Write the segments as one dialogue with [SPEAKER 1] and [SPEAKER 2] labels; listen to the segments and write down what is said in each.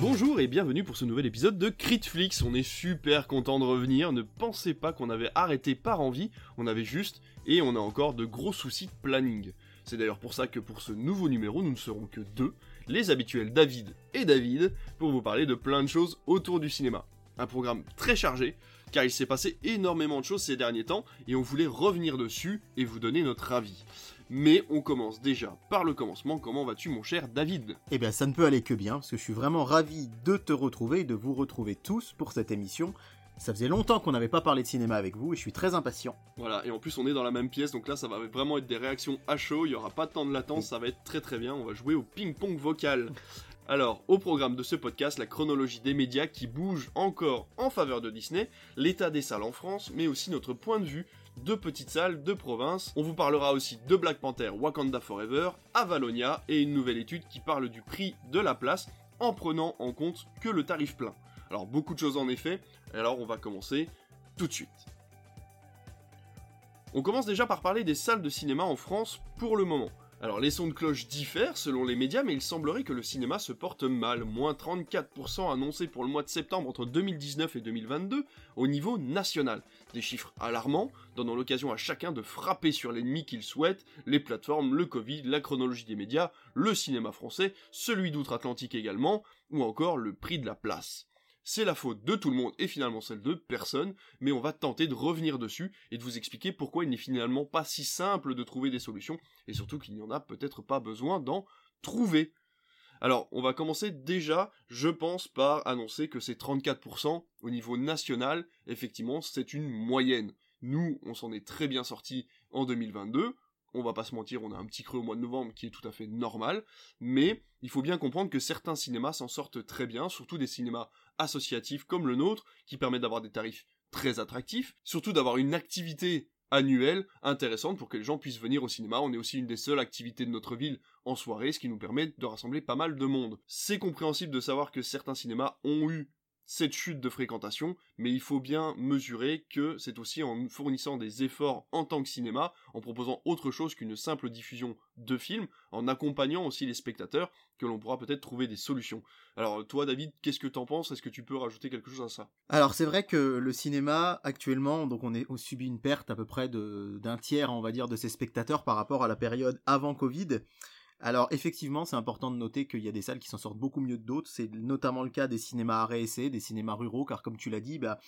[SPEAKER 1] Bonjour et bienvenue pour ce nouvel épisode de Critflix. On est super content de revenir. Ne pensez pas qu'on avait arrêté par envie, on avait juste et on a encore de gros soucis de planning. C'est d'ailleurs pour ça que pour ce nouveau numéro, nous ne serons que deux, les habituels David et David, pour vous parler de plein de choses autour du cinéma. Un programme très chargé, car il s'est passé énormément de choses ces derniers temps, et on voulait revenir dessus et vous donner notre avis. Mais on commence déjà par le commencement. Comment vas-tu, mon cher David?
[SPEAKER 2] Eh bien, ça ne peut aller que bien, parce que je suis vraiment ravi de te retrouver et de vous retrouver tous pour cette émission. Ça faisait longtemps qu'on n'avait pas parlé de cinéma avec vous et je suis très impatient.
[SPEAKER 1] Voilà, et en plus on est dans la même pièce, donc là ça va vraiment être des réactions à chaud, il n'y aura pas de temps de latence, ça va être très très bien, on va jouer au ping-pong vocal. Alors, au programme de ce podcast, la chronologie des médias qui bouge encore en faveur de Disney, l'état des salles en France, mais aussi notre point de vue de petites salles de province. On vous parlera aussi de Black Panther Wakanda Forever, Avalonia et une nouvelle étude qui parle du prix de la place en prenant en compte que le tarif plein. Alors beaucoup de choses en effet, alors on va commencer tout de suite. On commence déjà par parler des salles de cinéma en France pour le moment. Alors les sons de cloche diffèrent selon les médias, mais il semblerait que le cinéma se porte mal, moins 34% annoncés pour le mois de septembre entre 2019 et 2022 au niveau national. Des chiffres alarmants, donnant l'occasion à chacun de frapper sur l'ennemi qu'il souhaite, les plateformes, le Covid, la chronologie des médias, le cinéma français, celui d'outre-Atlantique également, ou encore le prix de la place c'est la faute de tout le monde et finalement celle de personne, mais on va tenter de revenir dessus et de vous expliquer pourquoi il n'est finalement pas si simple de trouver des solutions, et surtout qu'il n'y en a peut-être pas besoin d'en trouver. Alors, on va commencer déjà, je pense, par annoncer que ces 34% au niveau national, effectivement, c'est une moyenne. Nous, on s'en est très bien sorti en 2022, on va pas se mentir, on a un petit creux au mois de novembre qui est tout à fait normal, mais il faut bien comprendre que certains cinémas s'en sortent très bien, surtout des cinémas associatifs comme le nôtre, qui permettent d'avoir des tarifs très attractifs, surtout d'avoir une activité annuelle intéressante pour que les gens puissent venir au cinéma. On est aussi une des seules activités de notre ville en soirée, ce qui nous permet de rassembler pas mal de monde. C'est compréhensible de savoir que certains cinémas ont eu cette chute de fréquentation, mais il faut bien mesurer que c'est aussi en fournissant des efforts en tant que cinéma, en proposant autre chose qu'une simple diffusion de films, en accompagnant aussi les spectateurs, que l'on pourra peut-être trouver des solutions. Alors toi David, qu'est-ce que t'en penses? Est-ce que tu peux rajouter quelque chose à ça?
[SPEAKER 2] Alors c'est vrai que le cinéma actuellement, donc on, est, on subit une perte à peu près d'un tiers, on va dire, de ses spectateurs par rapport à la période avant Covid. Alors effectivement, c'est important de noter qu'il y a des salles qui s'en sortent beaucoup mieux que d'autres. C'est notamment le cas des cinémas à essai, des cinémas ruraux, car comme tu l'as dit, bah,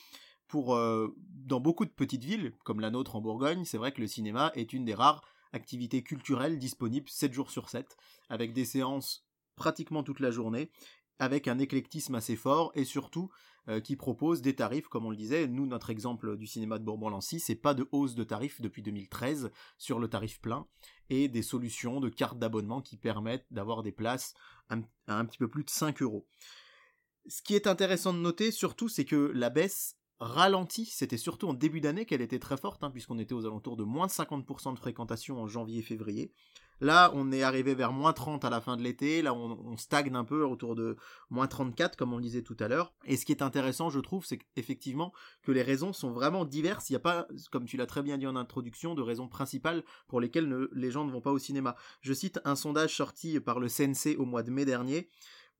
[SPEAKER 2] pour euh, dans beaucoup de petites villes, comme la nôtre en Bourgogne, c'est vrai que le cinéma est une des rares activités culturelles disponibles 7 jours sur 7, avec des séances pratiquement toute la journée, avec un éclectisme assez fort et surtout euh, qui propose des tarifs, comme on le disait. Nous, notre exemple du cinéma de Bourbon-Lancy, c'est pas de hausse de tarifs depuis 2013 sur le tarif plein et des solutions de cartes d'abonnement qui permettent d'avoir des places à un petit peu plus de 5 euros. Ce qui est intéressant de noter surtout, c'est que la baisse ralentit, c'était surtout en début d'année qu'elle était très forte, hein, puisqu'on était aux alentours de moins de 50% de fréquentation en janvier-février. Là, on est arrivé vers moins 30 à la fin de l'été. Là, on, stagne un peu autour de moins 34, comme on disait tout à l'heure. Et ce qui est intéressant, je trouve, c'est effectivement que les raisons sont vraiment diverses. Il n'y a pas, comme tu l'as très bien dit en introduction, de raisons principales pour lesquelles les gens ne vont pas au cinéma. Je cite un sondage sorti par le CNC au mois de mai dernier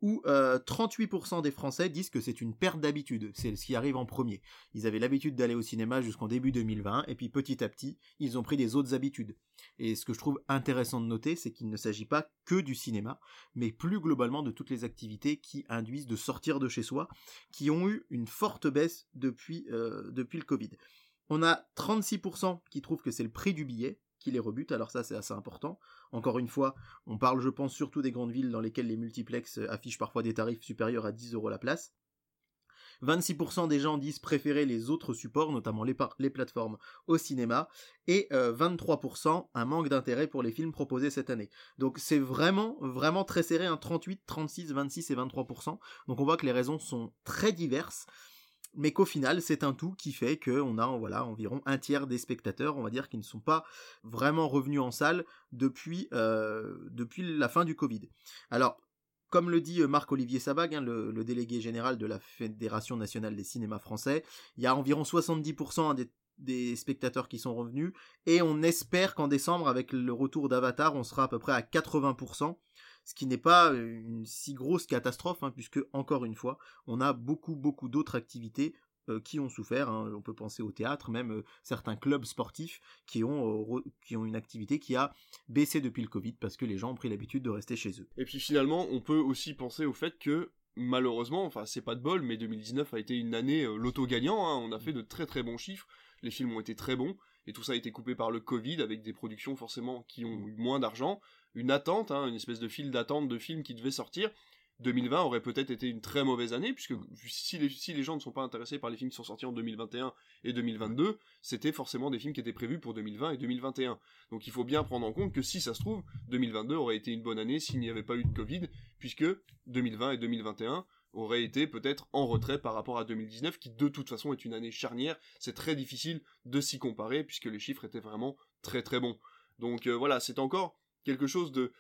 [SPEAKER 2] où 38% euh, des Français disent que c'est une perte d'habitude, c'est ce qui arrive en premier. Ils avaient l'habitude d'aller au cinéma jusqu'en début 2020, et puis petit à petit, ils ont pris des autres habitudes. Et ce que je trouve intéressant de noter, c'est qu'il ne s'agit pas que du cinéma, mais plus globalement de toutes les activités qui induisent de sortir de chez soi, qui ont eu une forte baisse depuis, euh, depuis le Covid. On a 36% qui trouvent que c'est le prix du billet, qui les rebute, alors ça c'est assez important. Encore une fois, on parle je pense surtout des grandes villes dans lesquelles les multiplex affichent parfois des tarifs supérieurs à 10 euros la place. 26% des gens disent préférer les autres supports, notamment les, les plateformes au cinéma, et 23% euh, un manque d'intérêt pour les films proposés cette année. Donc c'est vraiment, vraiment très serré, un 38, 36, 26 et 23%. Donc on voit que les raisons sont très diverses mais qu'au final c'est un tout qui fait qu'on a environ un tiers des spectateurs on va dire qui ne sont pas vraiment revenus en salle depuis euh, la fin du Covid. Alors comme le dit euh, Marc-Olivier Sabag, hein, le, délégué général de la Fédération nationale des cinémas français, il y a environ 70% des, des spectateurs qui sont revenus, et on espère qu'en décembre, avec le retour d'Avatar, on sera à peu près à 80%, ce qui n'est pas une si grosse catastrophe, hein, puisque encore une fois, on a beaucoup beaucoup d'autres activités euh, qui ont souffert. Hein. On peut penser au théâtre, même euh, certains clubs sportifs qui ont, euh, une activité qui a baissé depuis le Covid parce que les gens ont pris l'habitude de rester chez eux.
[SPEAKER 1] Et puis finalement, on peut aussi penser au fait que malheureusement, enfin c'est pas de bol, mais 2019 a été une année loto gagnant. Hein. On a fait de très très bons chiffres. Les films ont été très bons. Et tout ça a été coupé par le Covid avec des productions forcément qui ont eu moins d'argent, une attente, hein, une espèce de file d'attente de films qui devaient sortir. 2020 aurait peut-être été une très mauvaise année, puisque si les, si les gens ne sont pas intéressés par les films qui sont sortis en 2021 et 2022, c'était forcément des films qui étaient prévus pour 2020 et 2021. Donc il faut bien prendre en compte que si ça se trouve, 2022 aurait été une bonne année s'il n'y avait pas eu de Covid, puisque 2020 et 2021 auraient été peut-être en retrait par rapport à 2019, qui de toute façon est une année charnière. C'est très difficile de s'y comparer, puisque les chiffres étaient vraiment très très bons. Donc euh, voilà, c'est encore quelque chose de,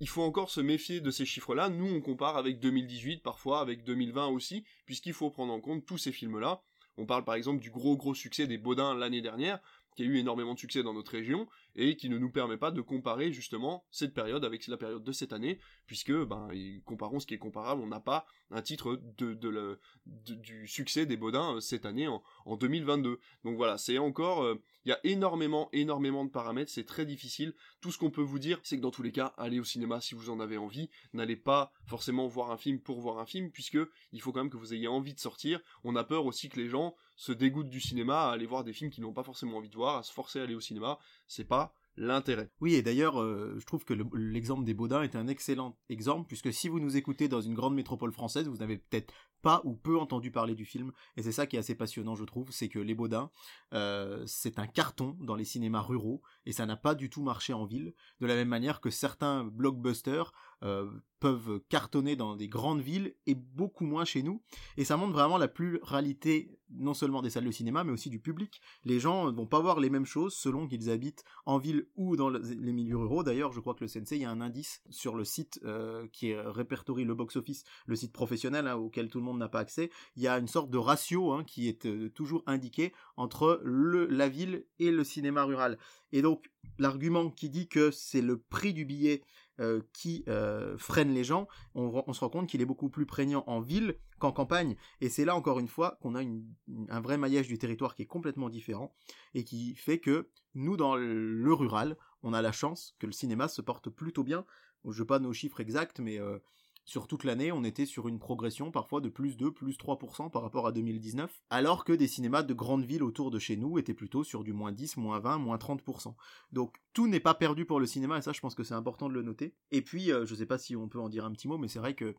[SPEAKER 1] il faut encore se méfier de ces chiffres-là. Nous, on compare avec 2018, parfois avec 2020 aussi, puisqu'il faut prendre en compte tous ces films-là. On parle par exemple du gros gros succès des Baudins l'année dernière, qui a eu énormément de succès dans notre région, et qui ne nous permet pas de comparer justement cette période avec la période de cette année, puisque, ben, comparons ce qui est comparable, on n'a pas un titre de, du succès des Baudins euh, cette année en, en 2022. Donc voilà, c'est encore, euh, il y a énormément, énormément de paramètres, c'est très difficile. Tout ce qu'on peut vous dire, c'est que dans tous les cas, allez au cinéma si vous en avez envie, n'allez pas forcément voir un film pour voir un film, puisque il faut quand même que vous ayez envie de sortir. On a peur aussi que les gens se dégoûtent du cinéma à aller voir des films qu'ils n'ont pas forcément envie de voir, à se forcer à aller au cinéma. C'est pas l'intérêt.
[SPEAKER 2] Oui, et d'ailleurs, euh, je trouve que l'exemple des Baudins est un excellent exemple, puisque si vous nous écoutez dans une grande métropole française, vous n'avez peut-être pas ou peu entendu parler du film, et c'est ça qui est assez passionnant, je trouve, c'est que Les Baudins, euh, c'est un carton dans les cinémas ruraux, et ça n'a pas du tout marché en ville, de la même manière que certains blockbusters euh, peuvent cartonner dans des grandes villes et beaucoup moins chez nous. Et ça montre vraiment la pluralité non seulement des salles de cinéma, mais aussi du public. Les gens vont pas voir les mêmes choses selon qu'ils habitent en ville ou dans les milieux ruraux. D'ailleurs, je crois que le Sensei, il y a un indice sur le site euh, qui répertorie le box-office, le site professionnel hein, auquel tout le monde n'a pas accès. Il y a une sorte de ratio hein, qui est euh, toujours indiqué entre le, la ville et le cinéma rural. Et donc, l'argument qui dit que c'est le prix du billet euh, qui euh, freine les gens, on, se rend compte qu'il est beaucoup plus prégnant en ville qu'en campagne. Et c'est là encore une fois qu'on a un vrai maillage du territoire qui est complètement différent et qui fait que nous, dans le rural, on a la chance que le cinéma se porte plutôt bien. Je veux pas nos chiffres exacts, mais euh, sur toute l'année, on était sur une progression parfois de plus 2, plus 3% par rapport à 2019, alors que des cinémas de grandes villes autour de chez nous étaient plutôt sur du moins 10, moins 20, moins 30%. Donc tout n'est pas perdu pour le cinéma, et ça je pense que c'est important de le noter. Et puis, je euh, je sais pas si on peut en dire un petit mot, mais c'est vrai que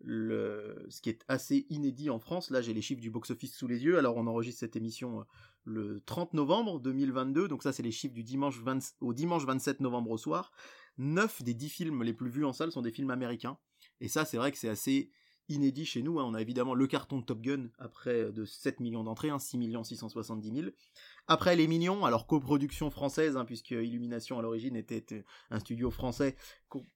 [SPEAKER 2] ce qui est assez inédit en France, là j'ai les chiffres du box-office sous les yeux, alors on enregistre cette émission euh, le 30 novembre 2022, donc ça c'est les chiffres du dimanche au dimanche 27 novembre au soir. 9 des 10 films les plus vus en salle sont des films américains. Et ça, c'est vrai que c'est assez inédit chez nous. Hein. On a évidemment le carton de Top Gun après euh, de 7 millions d'entrées, 6 670 000. Après Les Mignons, alors coproduction française, hein, puisque Illumination à l'origine était euh, un studio français,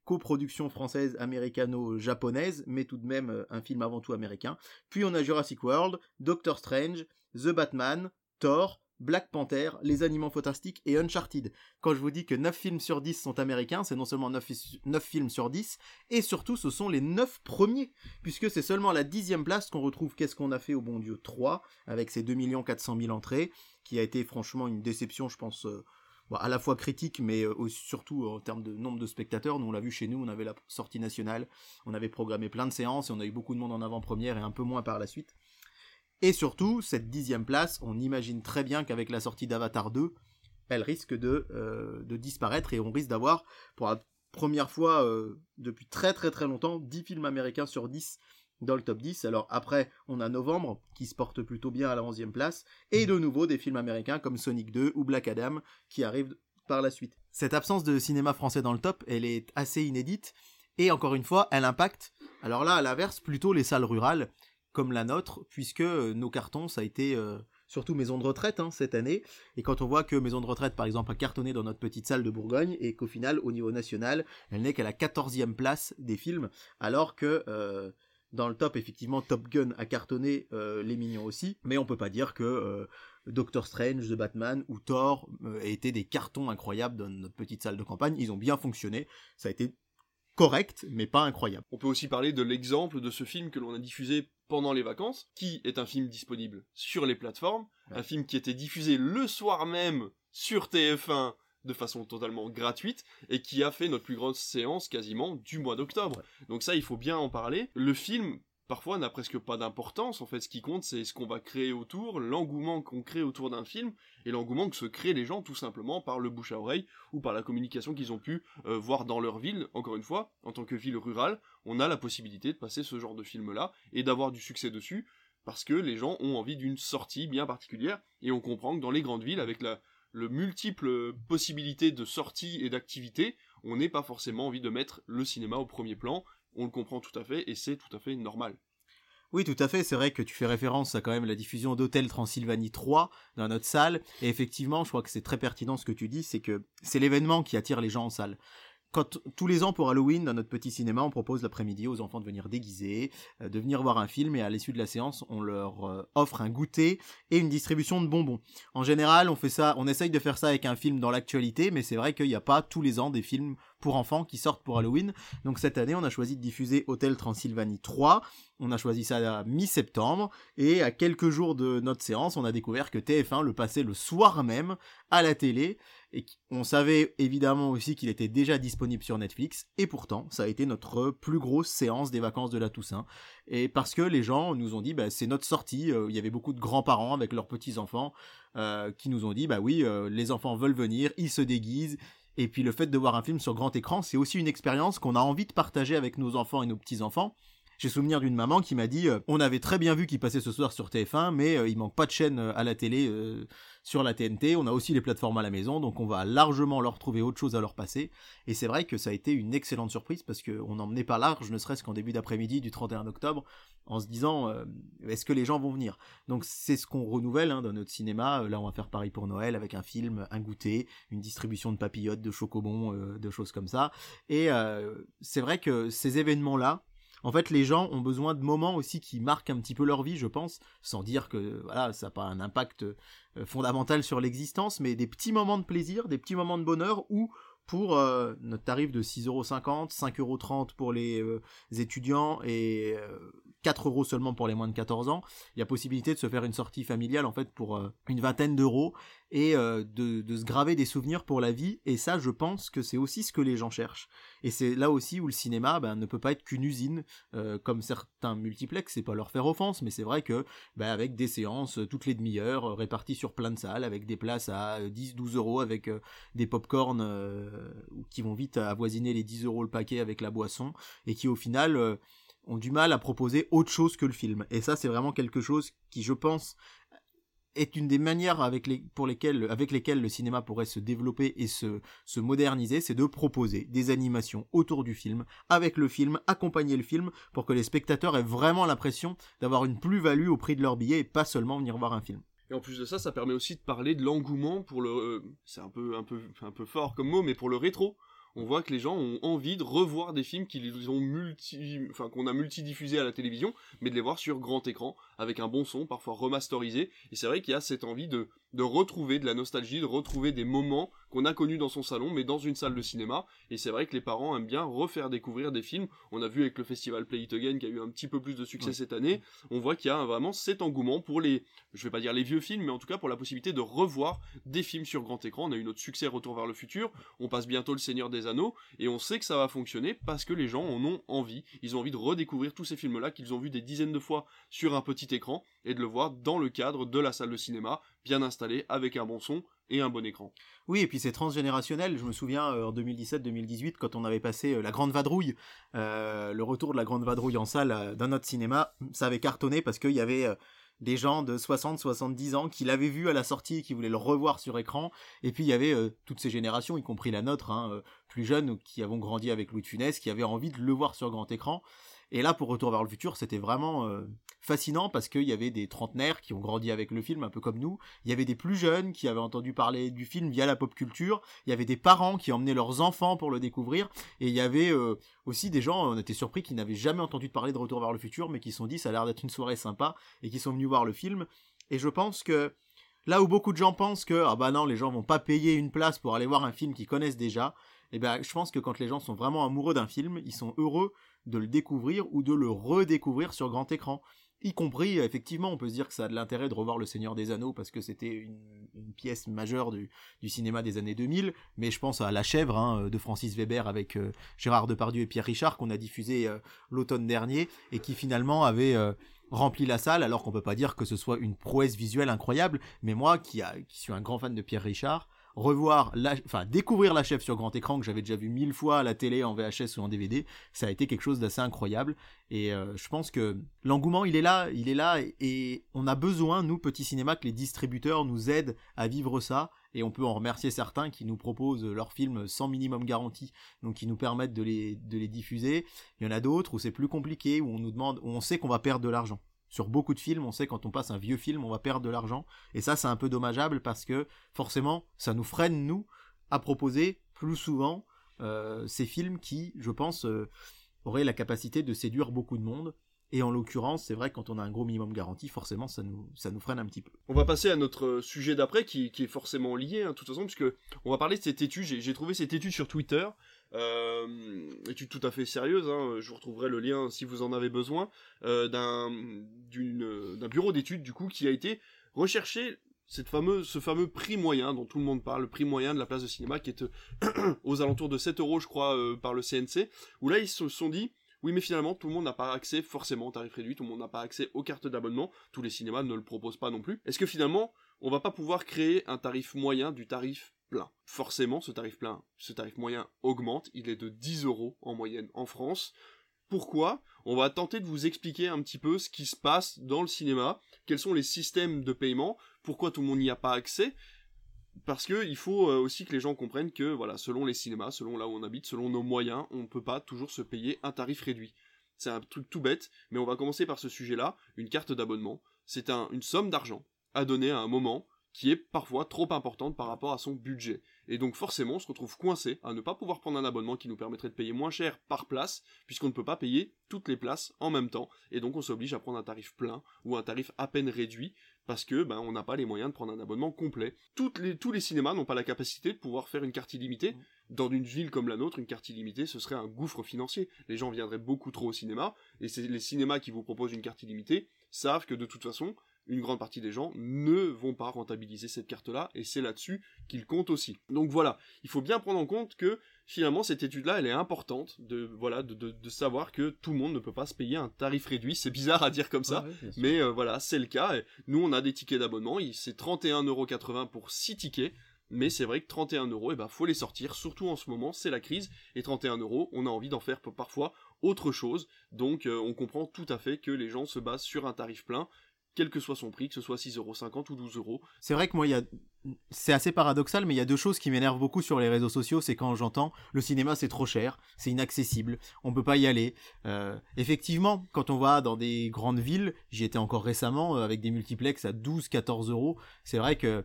[SPEAKER 2] coproduction française américano-japonaise, mais tout de même euh, un film avant tout américain. Puis on a Jurassic World, Doctor Strange, The Batman, Thor, Black Panther, Les Animaux Fantastiques et Uncharted. Quand je vous dis que 9 films sur 10 sont américains, c'est non seulement 9, films sur 10, et surtout ce sont les 9 premiers, puisque c'est seulement à la dixième place qu'on retrouve Qu'est-ce qu'on a fait au bon Dieu 3, avec ses 2 400 000 entrées, qui a été franchement une déception, je pense... Euh, à la fois critique, mais euh, surtout en termes de nombre de spectateurs. Nous, on l'a vu chez nous, on avait la sortie nationale, on avait programmé plein de séances et on a eu beaucoup de monde en avant-première et un peu moins par la suite. Et surtout, cette dixième place, on imagine très bien qu'avec la sortie d'Avatar 2, elle risque de, euh, de disparaître et on risque d'avoir, pour la première fois euh, depuis très très très longtemps, 10 films américains sur 10 dans le top 10. Alors après, on a Novembre qui se porte plutôt bien à la 11e place, et de nouveau des films américains comme Sonic 2 ou Black Adam qui arrivent par la suite. Cette absence de cinéma français dans le top, elle est assez inédite, et encore une fois, elle impacte, alors là à l'inverse, plutôt les salles rurales, comme la nôtre, puisque euh, nos cartons, ça a été euh, surtout maison de retraite hein, cette année. Et quand on voit que maison de retraite, par exemple, a cartonné dans notre petite salle de Bourgogne, et qu'au final, au niveau national, elle n'est qu'à la 14e place des films, alors que euh, dans le top, effectivement, Top Gun a cartonné Les Mignons aussi, mais on peut pas dire que Doctor Strange, The Batman ou Thor étaient des cartons incroyables dans notre petite salle de campagne. Ils ont bien fonctionné. Ça a été correct, mais pas incroyable.
[SPEAKER 1] On peut aussi parler de l'exemple de ce film que l'on a diffusé pendant les vacances, qui est un film disponible sur les plateformes, un film qui était diffusé le soir même sur TF1 de façon totalement gratuite et qui a fait notre plus grosse séance quasiment du mois d'octobre. Donc ça, il faut bien en parler. Le film parfois n'a presque pas d'importance. En fait, ce qui compte, c'est ce qu'on va créer autour, l'engouement qu'on crée autour d'un film, et l'engouement que se créent les gens tout simplement par le bouche à oreille ou par la communication qu'ils ont pu euh, voir dans leur ville. Encore une fois, en tant que ville rurale, on a la possibilité de passer ce genre de film-là et d'avoir du succès dessus parce que les gens ont envie d'une sortie bien particulière et on comprend que dans les grandes villes, avec la, le multiple possibilités de sorties et d'activités, on n'est pas forcément envie de mettre le cinéma au premier plan on le comprend tout à fait et c'est tout à fait normal.
[SPEAKER 2] Oui, tout à fait. C'est vrai que tu fais référence à quand même la diffusion d'Hôtel Transylvanie 3 dans notre salle. Et effectivement, je crois que c'est très pertinent ce que tu dis, c'est que c'est l'événement qui attire les gens en salle quand tous les ans pour Halloween, dans notre petit cinéma, on propose l'après-midi aux enfants de venir déguiser, euh, de venir voir un film, et à l'issue de la séance, on leur euh, offre un goûter et une distribution de bonbons. En général, on fait ça, on essaye de faire ça avec un film dans l'actualité, mais c'est vrai qu'il n'y a pas tous les ans des films pour enfants qui sortent pour Halloween. Donc cette année, on a choisi de diffuser Hôtel Transylvanie 3. On a choisi ça à mi-septembre, et à quelques jours de notre séance, on a découvert que TF1 le passait le soir même à la télé et on savait évidemment aussi qu'il était déjà disponible sur Netflix, et pourtant, ça a été notre plus grosse séance des vacances de la Toussaint. Et parce que les gens nous ont dit, bah, c'est notre sortie, euh, il y avait beaucoup de grands-parents avec leurs petits-enfants euh, qui nous ont dit, bah oui, euh, les enfants veulent venir, ils se déguisent, et puis le fait de voir un film sur grand écran, c'est aussi une expérience qu'on a envie de partager avec nos enfants et nos petits-enfants. J'ai souvenir d'une maman qui m'a dit on avait très bien vu qu'il passait ce soir sur TF1 mais il manque pas de chaîne à la télé sur la TNT, on a aussi les plateformes à la maison, donc on va largement leur trouver autre chose à leur passer. Et c'est vrai que ça a été une excellente surprise parce qu'on n'emmenait pas large, ne serait-ce qu'en début d'après-midi du 31 octobre, en se disant euh, est-ce que les gens vont venir? Donc c'est ce qu'on renouvelle hein, dans notre cinéma. Là, on va faire pareil pour Noël avec un film, un goûter, une distribution de papillotes, de chocobons, euh, de choses comme ça. Et euh, c'est vrai que ces événements-là, en fait, les gens ont besoin de moments aussi qui marquent un petit peu leur vie, je pense, sans dire que voilà, ça n'a pas un impact euh, fondamental sur l'existence, mais des petits moments de plaisir, des petits moments de bonheur où pour euh, notre tarif de 6,50€, 5,30€ pour les euh, étudiants et 4 euros seulement pour les moins de 14 ans. Il y a possibilité de se faire une sortie familiale en fait pour euh, une vingtaine d'euros et euh, de, se graver des souvenirs pour la vie. Et ça, je pense que c'est aussi ce que les gens cherchent. Et c'est là aussi où le cinéma ben, ne peut pas être qu'une usine, euh, comme certains multiplex, c'est pas leur faire offense, mais c'est vrai que ben, avec des séances toutes les demi-heures, réparties sur plein de salles, avec des places à 10-12 euros, avec des pop-corn qui vont vite avoisiner les 10 euros le paquet avec la boisson, et qui au final ont du mal à proposer autre chose que le film. Et ça, c'est vraiment quelque chose qui, je pense, est une des manières avec, pour lesquelles, avec lesquelles le cinéma pourrait se développer et se, se moderniser, c'est de proposer des animations autour du film, avec le film, accompagner le film, pour que les spectateurs aient vraiment l'impression d'avoir une plus-value au prix de leur billet et pas seulement venir voir un film.
[SPEAKER 1] Et en plus de ça, ça permet aussi de parler de l'engouement pour le, euh, c'est un peu, un peu, un peu fort comme mot, mais pour le rétro on voit que les gens ont envie de revoir des films qu'ils ont multi, enfin qu'on a multidiffusés à la télévision, mais de les voir sur grand écran avec un bon son, parfois remasterisé. Et c'est vrai qu'il y a cette envie de de retrouver de la nostalgie, de retrouver des moments qu'on a connus dans son salon, mais dans une salle de cinéma. Et c'est vrai que les parents aiment bien refaire découvrir des films. On a vu avec le festival Play It Again qui a eu un petit peu plus de succès cette année. On voit qu'il y a vraiment cet engouement pour les, je vais pas dire les vieux films, mais en tout cas pour la possibilité de revoir des films sur grand écran. On a eu notre succès Retour vers le futur. On passe bientôt Le Seigneur des Anneaux. Et on sait que ça va fonctionner parce que les gens en ont envie. Ils ont envie de redécouvrir tous ces films-là qu'ils ont vus des dizaines de fois sur un petit écran et de le voir dans le cadre de la salle de cinéma, bien installé, avec un bon son et un bon écran.
[SPEAKER 2] Oui, et puis c'est transgénérationnel. Je me souviens euh, en 2017-2018, quand on avait passé euh, La Grande Vadrouille, euh, le retour de La Grande Vadrouille en salle dans notre cinéma, ça avait cartonné parce qu'il y avait des gens de 60-70 ans qui l'avaient vu à la sortie qui voulaient le revoir sur écran. Et puis il y avait toutes ces générations, y compris la nôtre, hein, plus jeunes, qui avons grandi avec Louis de Funès, qui avaient envie de le voir sur grand écran. Et là, pour Retour vers le futur, c'était vraiment fascinant parce qu'il y avait des trentenaires qui ont grandi avec le film, un peu comme nous. Il y avait des plus jeunes qui avaient entendu parler du film via la pop culture. Il y avait des parents qui emmenaient leurs enfants pour le découvrir. Et il y avait euh, aussi des gens, on était surpris, qui n'avaient jamais entendu parler de Retour vers le futur, mais qui se sont dit ça a l'air d'être une soirée sympa et qui sont venus voir le film. Et je pense que là où beaucoup de gens pensent que ah bah non, les gens vont pas payer une place pour aller voir un film qu'ils connaissent déjà, Et ben, je pense que quand les gens sont vraiment amoureux d'un film, ils sont heureux de le découvrir ou de le redécouvrir sur grand écran y compris effectivement on peut se dire que ça a de l'intérêt de revoir le Seigneur des Anneaux parce que c'était une, pièce majeure du, cinéma des années 2000 mais je pense à La Chèvre hein, de Francis Weber avec euh, Gérard Depardieu et Pierre Richard qu'on a diffusé euh, l'automne dernier et qui finalement avait euh, rempli la salle alors qu'on peut pas dire que ce soit une prouesse visuelle incroyable. Mais moi qui, suis un grand fan de Pierre Richard revoir, la, enfin découvrir la chef sur grand écran que j'avais déjà vu mille fois à la télé, en VHS ou en DVD, ça a été quelque chose d'assez incroyable. Et euh, je pense que l'engouement, il est là, il est là, et, on a besoin, nous, petits cinémas, que les distributeurs nous aident à vivre ça. Et on peut en remercier certains qui nous proposent leurs films sans minimum garantie, donc qui nous permettent de les, de les diffuser. Il y en a d'autres où c'est plus compliqué, où on nous demande, où on sait qu'on va perdre de l'argent sur beaucoup de films, on sait quand on passe un vieux film, on va perdre de l'argent. Et ça, c'est un peu dommageable parce que forcément, ça nous freine, nous, à proposer plus souvent euh, ces films qui, je pense, euh, auraient la capacité de séduire beaucoup de monde. Et en l'occurrence, c'est vrai quand on a un gros minimum garanti, forcément, ça nous, ça nous freine un petit peu.
[SPEAKER 1] On va passer à notre sujet d'après, qui, est forcément lié, hein, de toute façon, puisque on va parler de cette étude. J'ai trouvé cette étude sur Twitter, euh, étude tout à fait sérieuse. Hein, je vous retrouverai le lien si vous en avez besoin euh, d'un bureau d'études du coup qui a été recherché cette ce fameux prix moyen dont tout le monde parle, le prix moyen de la place de cinéma qui est aux alentours de 7 euros, je crois, euh, par le CNC, où là ils se sont dit, oui, mais finalement, tout le monde n'a pas accès forcément au tarif réduit, tout le monde n'a pas accès aux cartes d'abonnement, tous les cinémas ne le proposent pas non plus. Est-ce que finalement, on va pas pouvoir créer un tarif moyen du tarif Forcément, ce tarif plein, ce tarif moyen augmente, il est de 10 euros en moyenne en France. Pourquoi? On va tenter de vous expliquer un petit peu ce qui se passe dans le cinéma, quels sont les systèmes de paiement, pourquoi tout le monde n'y a pas accès, parce que il faut euh, aussi que les gens comprennent que voilà, selon les cinémas, selon là où on habite, selon nos moyens, on ne peut pas toujours se payer un tarif réduit. C'est un truc tout bête, mais on va commencer par ce sujet-là. Une carte d'abonnement, c'est une somme d'argent à donner à un moment qui est parfois trop importante par rapport à son budget. Et donc forcément, on se retrouve coincé à ne pas pouvoir prendre un abonnement qui nous permettrait de payer moins cher par place, puisqu'on ne peut pas payer toutes les places en même temps, et donc on s'oblige à prendre un tarif plein ou un tarif à peine réduit, parce que ben on n'a pas les moyens de prendre un abonnement complet. Toutes les, tous les cinémas n'ont pas la capacité de pouvoir faire une carte illimitée. Mmh. Dans une ville comme la nôtre, une carte illimitée, ce serait un gouffre financier. Les gens viendraient beaucoup trop au cinéma, et c'est les cinémas qui vous proposent une carte illimitée savent que de toute façon, une grande partie des gens ne vont pas rentabiliser cette carte-là, et c'est là-dessus qu'ils comptent aussi. Donc voilà, il faut bien prendre en compte que finalement cette étude-là, elle est importante de voilà de, savoir que tout le monde ne peut pas se payer un tarif réduit. C'est bizarre à dire comme ça, mais euh, voilà, c'est le cas. nous, on a des tickets d'abonnement, c'est 31,80€ pour 6 tickets. Mais c'est vrai que 31 euros, eh ben, faut les sortir, surtout en ce moment, c'est la crise, et 31 euros, on a envie d'en faire parfois autre chose, donc euh, on comprend tout à fait que les gens se basent sur un tarif plein, quel que soit son prix, que ce soit 6,50€ ou 12 euros.
[SPEAKER 2] C'est vrai que moi, a... c'est assez paradoxal, mais il y a deux choses qui m'énervent beaucoup sur les réseaux sociaux. C'est quand j'entends le cinéma c'est trop cher, c'est inaccessible, on peut pas y aller. Euh, effectivement, quand on va dans des grandes villes, j'y étais encore récemment euh, avec des multiplex à 12-14 euros. C'est vrai que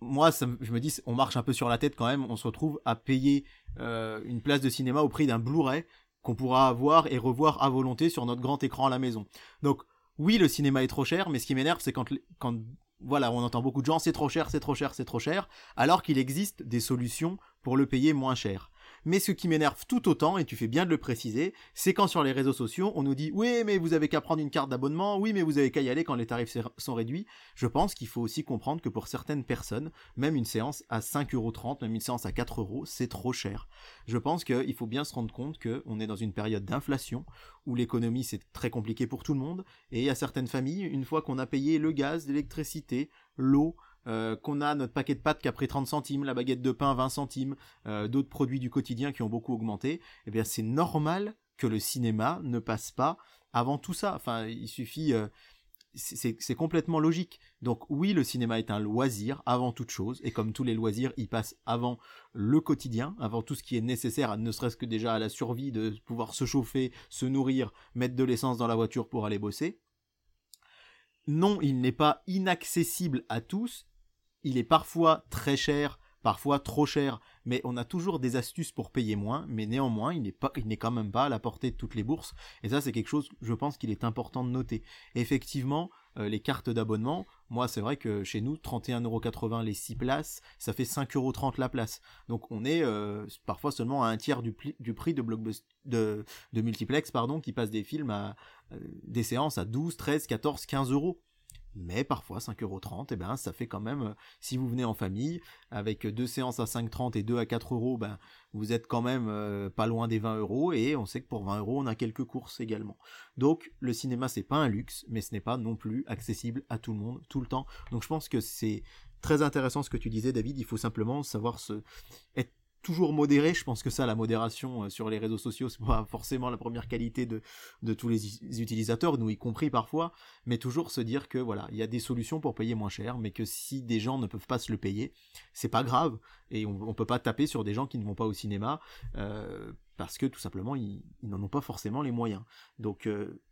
[SPEAKER 2] moi, je me dis, on marche un peu sur la tête quand même. On se retrouve à payer euh, une place de cinéma au prix d'un Blu-ray qu'on pourra avoir et revoir à volonté sur notre grand écran à la maison. Donc oui, le cinéma est trop cher, mais ce qui m'énerve, c'est quand, quand, voilà, on entend beaucoup de gens, c'est trop cher, c'est trop cher, c'est trop cher, alors qu'il existe des solutions pour le payer moins cher. Mais ce qui m'énerve tout autant, et tu fais bien de le préciser, c'est quand sur les réseaux sociaux, on nous dit oui, mais vous avez qu'à prendre une carte d'abonnement, oui, mais vous avez qu'à y aller quand les tarifs sont réduits. Je pense qu'il faut aussi comprendre que pour certaines personnes, même une séance à 5,30€, même une séance à 4€, c'est trop cher. Je pense qu'il faut bien se rendre compte qu'on est dans une période d'inflation, où l'économie c'est très compliqué pour tout le monde, et a certaines familles, une fois qu'on a payé le gaz, l'électricité, l'eau, euh, qu'on a notre paquet de pâtes qui a pris 30 centimes, la baguette de pain 20 centimes, euh, d'autres produits du quotidien qui ont beaucoup augmenté, eh bien c'est normal que le cinéma ne passe pas avant tout ça. Enfin, il suffit, euh, c'est complètement logique. Donc oui, le cinéma est un loisir avant toute chose, et comme tous les loisirs, il passe avant le quotidien, avant tout ce qui est nécessaire, ne serait-ce que déjà à la survie de pouvoir se chauffer, se nourrir, mettre de l'essence dans la voiture pour aller bosser. Non, il n'est pas inaccessible à tous, il est parfois très cher, parfois trop cher, mais on a toujours des astuces pour payer moins, mais néanmoins, il n'est il n'est quand même pas à la portée de toutes les bourses, et ça c'est quelque chose, je pense qu'il est important de noter. Effectivement, les cartes d'abonnement, moi c'est vrai que chez nous, 31,80€ les 6 places, ça fait 5,30€ la place. Donc on est parfois seulement à un tiers du, prix de, de, de multiplex pardon, qui passe des films à des séances à 12, 13, 14, 15 euros mais parfois 5,30€, et ben ça fait quand même, euh, si vous venez en famille, avec deux séances à 5,30 et deux à 4 euros, ben vous êtes quand même euh, pas loin des 20 euros, et on sait que pour 20 euros on a quelques courses également. Donc le cinéma c'est pas un luxe, mais ce n'est pas non plus accessible à tout le monde, tout le temps. Donc je pense que c'est très intéressant ce que tu disais David, il faut simplement savoir se toujours modéré. Je pense que ça, la modération euh, sur les réseaux sociaux, c'est pas forcément la première qualité de, tous les utilisateurs, nous y compris parfois, mais toujours se dire que voilà, il y a des solutions pour payer moins cher, mais que si des gens ne peuvent pas se le payer, c'est pas grave, et on, on peut pas taper sur des gens qui ne vont pas au cinéma, euh, parce que tout simplement, ils, n'en ont pas forcément les moyens. Donc, euh,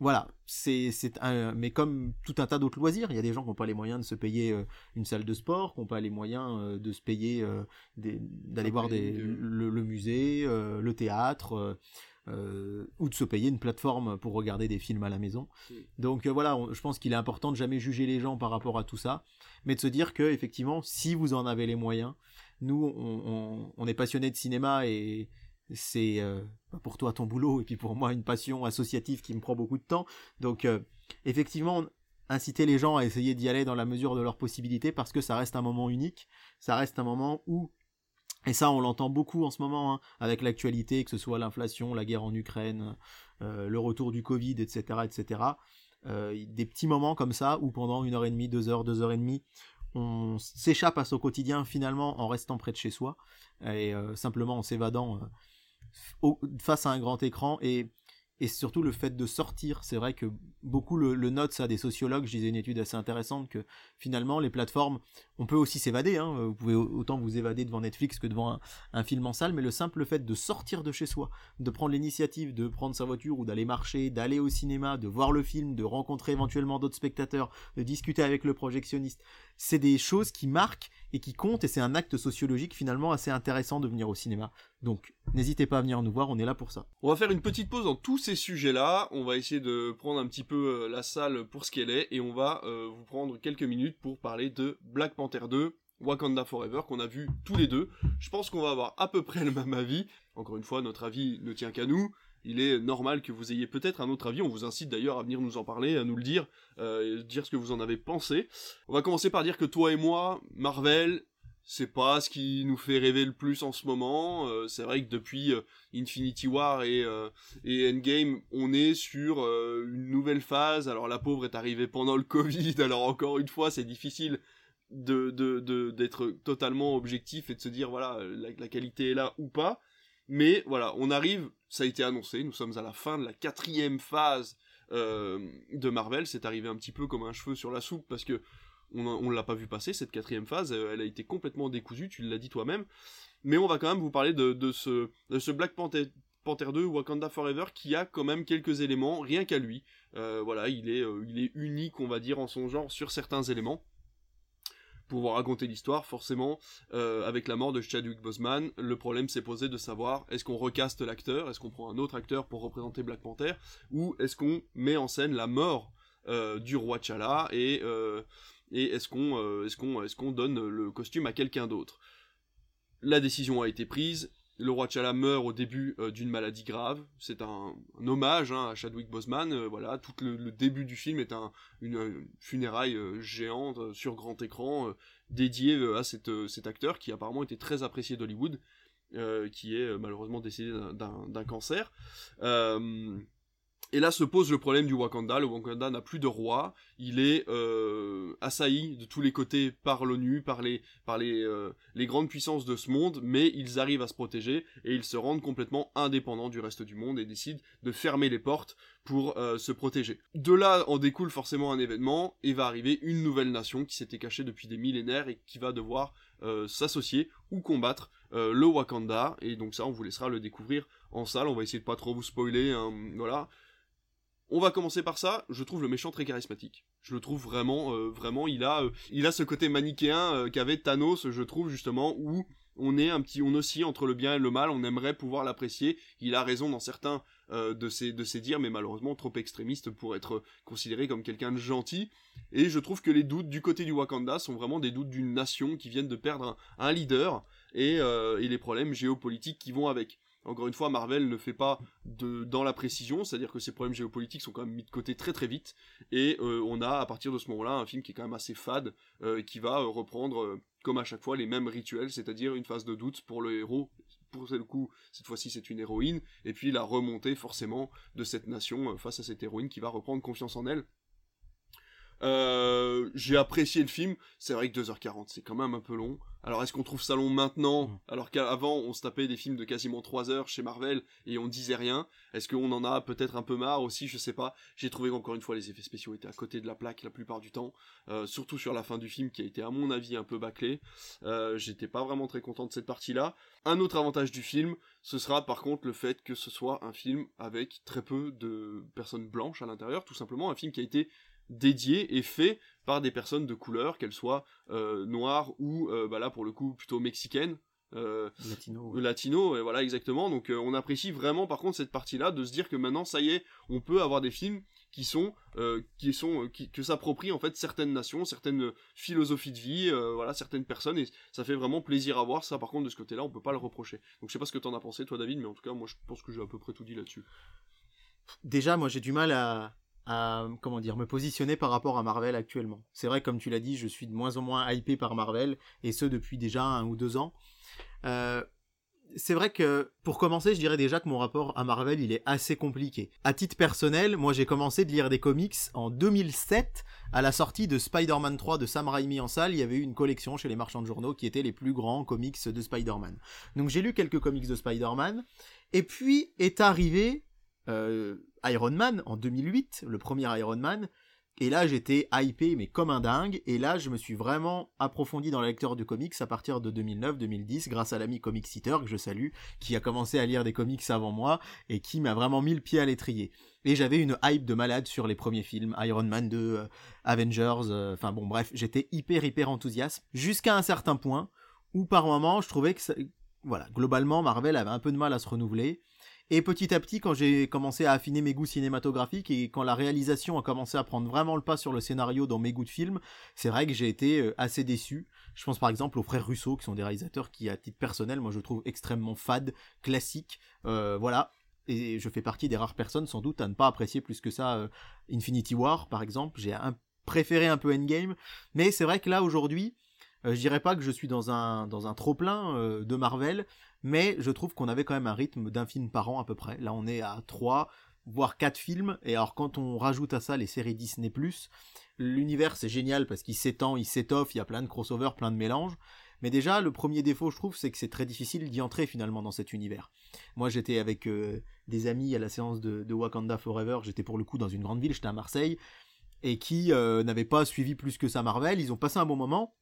[SPEAKER 2] voilà, c'est c'est un mais comme tout un tas d'autres loisirs, il y a des gens qui n'ont pas les moyens de se payer euh, une salle de sport, qui n'ont pas les moyens euh, de se payer euh, d'aller voir des, le, musée, le théâtre. ou de se payer une plateforme pour regarder des films à la maison. Donc voilà, je pense qu'il est important de jamais juger les gens par rapport à tout ça, mais de se dire que effectivement, si vous en avez les moyens, nous on, on est passionnés de cinéma et, c'est euh, pour toi ton boulot et puis pour moi une passion associative qui me prend beaucoup de temps. Donc euh, effectivement, inciter les gens à essayer d'y aller dans la mesure de leurs possibilités parce que ça reste un moment unique, ça reste un moment où et ça, on l'entend beaucoup en ce moment, hein, avec l'actualité, que ce soit l'inflation, la guerre en Ukraine, euh, le retour du Covid, etc., etc. des petits moments comme ça où pendant une heure et demie, deux heures, deux heures et demie, on s'échappe à son quotidien finalement en restant près de chez soi et simplement en s'évadant face à un grand écran et et surtout le fait de sortir. C'est vrai que beaucoup le, notent ça des sociologues. Je disais une étude assez intéressante que finalement les plateformes, on peut aussi s'évader. Hein. Vous pouvez autant vous évader devant Netflix que devant un, film en salle, mais le simple fait de sortir de chez soi, de prendre l'initiative, de prendre sa voiture ou d'aller marcher, d'aller au cinéma, de voir le film, de rencontrer éventuellement d'autres spectateurs, de discuter avec le projectionniste, c'est des choses qui marquent et qui comptent et c'est un acte sociologique finalement assez intéressant de venir au cinéma. Donc n'hésitez pas à venir nous voir, on est là pour ça.
[SPEAKER 1] On va faire une petite pause dans tous ces sujets-là, on va essayer de prendre un petit peu euh, la salle pour ce qu'elle est et on va euh, vous prendre quelques minutes pour parler de Black Panther 2, Wakanda Forever qu'on a vu tous les deux. Je pense qu'on va avoir à peu près le même avis. Encore une fois, notre avis ne tient qu'à nous. Il est normal que vous ayez peut-être un autre avis. On vous incite d'ailleurs à venir nous en parler, à nous le dire, euh, dire ce que vous en avez pensé. On va commencer par dire que toi et moi, Marvel, c'est pas ce qui nous fait rêver le plus en ce moment. Euh, c'est vrai que depuis euh, Infinity War et, euh, et, Endgame, on est sur une nouvelle phase. Alors la pauvre est arrivée pendant le Covid, alors encore une fois, c'est difficile de d'être de, totalement objectif et de se dire voilà la, qualité est là ou pas. Mais voilà, on arrive, ça a été annoncé, nous sommes à la fin de la quatrième phase de Marvel. C'est arrivé un petit peu comme un cheveu sur la soupe parce que on ne l'a pas vu passer, cette quatrième phase, euh, elle a été complètement décousue, tu l'as dit toi-même. Mais on va quand même vous parler de, ce, Black Panther, Panther 2 Wakanda Forever qui a quand même quelques éléments, rien qu'à lui. Euh, voilà, il est, euh, il est unique, on va dire, en son genre sur certains éléments. Pour vous raconter l'histoire, forcément, avec la mort de Chadwick Boseman, le problème s'est posé de savoir est-ce qu'on recaste l'acteur, est-ce qu'on prend un autre acteur pour représenter Black Panther, ou est-ce qu'on met en scène la mort du roi T'Challa et euh, est-ce qu'on donne le costume à quelqu'un d'autre? La décision a été prise. Le roi T'Challa meurt au début euh, d'une maladie grave. C'est un, hommage hein, à Chadwick Boseman. Euh, voilà, tout le, début du film est un, une, funéraille géante sur grand écran dédiée à cet acteur qui apparemment était très apprécié d'Hollywood, qui est malheureusement décédé d'un cancer. Et là se pose le problème du Wakanda. Le Wakanda n'a plus de roi. Il est euh, assailli de tous les côtés par l'ONU, par les par les, euh, les grandes puissances de ce monde, mais ils arrivent à se protéger et ils se rendent complètement indépendants du reste du monde et décident de fermer les portes pour euh, se protéger. De là en découle forcément un événement et va arriver une nouvelle nation qui s'était cachée depuis des millénaires et qui va devoir s'associer ou combattre le Wakanda. Et donc ça, on vous laissera le découvrir en salle. On va essayer de pas trop vous spoiler. Hein, voilà On va commencer par ça. Je trouve le méchant très charismatique. Je le trouve vraiment, euh, vraiment, il a, euh, il a ce côté manichéen euh, qu'avait Thanos, je trouve justement, où on est un petit, on oscille entre le bien et le mal. On aimerait pouvoir l'apprécier. Il a raison dans certains de ses de ses dires, mais malheureusement trop extrémiste pour être considéré comme quelqu'un de gentil. Et je trouve que les doutes du côté du Wakanda sont vraiment des doutes d'une nation qui viennent de perdre un, leader et, et les problèmes géopolitiques qui vont avec. Encore une fois, Marvel ne fait pas dans la précision, c'est-à-dire que ces problèmes géopolitiques sont quand même mis de côté très très vite, et euh, on a à partir de ce moment-là un film qui est quand même assez fade, euh, qui va euh, reprendre comme à chaque fois les mêmes rituels, c'est-à-dire une phase de doute pour le héros. Pour le coup, cette fois-ci c'est une héroïne, et puis la remontée forcément de cette nation face à cette héroïne qui va reprendre confiance en elle euh, j'ai apprécié le film. C'est vrai que 2h40, c'est quand même un peu long. Alors est-ce qu'on trouve ça long maintenant mm. Alors qu'avant on se tapait des films de quasiment 3 heures chez Marvel et on disait rien Est-ce qu'on en a peut-être un peu marre aussi? Je sais pas. J'ai trouvé qu'encore une fois les effets spéciaux étaient à côté de la plaque la plupart du temps. Euh, surtout sur la fin du film qui a été à mon avis un peu bâclé. Euh, J'étais pas vraiment très content de cette partie-là. Un autre avantage du film, ce sera par contre le fait que ce soit un film avec très peu de personnes blanches à l'intérieur. Tout simplement un film qui a été dédié et fait par des personnes de couleur, qu'elles soient euh, noires ou, euh, bah là pour le coup, plutôt mexicaines.
[SPEAKER 2] Euh, latino,
[SPEAKER 1] latino, et voilà exactement. Donc on apprécie vraiment par contre cette partie-là de se dire que maintenant ça y est, on peut avoir des films qui sont qui sont qui, que s'approprient en fait certaines nations, certaines philosophies de vie, voilà certaines personnes et ça fait vraiment plaisir à voir. Ça par contre de ce côté-là, on peut pas le reprocher. Donc je sais pas ce que t'en as pensé toi David, mais en tout cas moi je pense que j'ai à peu près tout dit là-dessus.
[SPEAKER 2] Déjà moi j'ai du mal à comment dire me positionner par rapport à Marvel actuellement. C'est vrai comme tu l'as dit, je suis de moins en moins hypé par Marvel et ce depuis déjà un ou deux ans. Euh, c'est vrai que pour commencer, je dirais déjà que mon rapport à Marvel, il est assez compliqué. À titre personnel, moi j'ai commencé de lire des comics en 2007 à la sortie de Spider-Man 3 de Sam Raimi en salle, il y avait eu une collection chez les marchands de journaux qui étaient les plus grands comics de Spider-Man. Donc j'ai lu quelques comics de Spider-Man et puis est arrivé euh, Iron Man en 2008, le premier Iron Man. Et là, j'étais hypé, mais comme un dingue. Et là, je me suis vraiment approfondi dans la lecture de comics à partir de 2009-2010, grâce à l'ami Comic Seater, que je salue, qui a commencé à lire des comics avant moi, et qui m'a vraiment mis le pied à l'étrier. Et j'avais une hype de malade sur les premiers films, Iron Man 2, euh, Avengers, euh, enfin bon, bref, j'étais hyper, hyper enthousiaste, jusqu'à un certain point, où par moment, je trouvais que, voilà, globalement, Marvel avait un peu de mal à se renouveler, et petit à petit, quand j'ai commencé à affiner mes goûts cinématographiques et quand la réalisation a commencé à prendre vraiment le pas sur le scénario dans mes goûts de film, c'est vrai que j'ai été euh, assez déçu. Je pense par exemple aux frères Russo, qui sont des réalisateurs qui, à titre personnel, moi je trouve extrêmement fades, classiques. Euh, voilà, et je fais partie des rares personnes sans doute à ne pas apprécier plus que ça euh, Infinity War par exemple j'ai préféré un peu Endgame mais c'est vrai que là aujourd'hui je dirais pas que je suis dans un dans un trop plein de Marvel mais je trouve qu'on avait quand même un rythme d'un film par an à peu près. Là, on est à 3, voire 4 films, et alors quand on rajoute à ça les séries Disney+, l'univers c'est génial parce qu'il s'étend, il s'étoffe, il y a plein de crossovers, plein de mélanges, mais déjà, le premier défaut, je trouve, c'est que c'est très difficile d'y entrer finalement dans cet univers. Moi, j'étais avec euh, des amis à la séance de, Wakanda Forever, j'étais pour le coup dans une grande ville, j'étais à Marseille, et qui euh, n'avaient pas suivi plus que ça Marvel, ils ont passé un bon moment,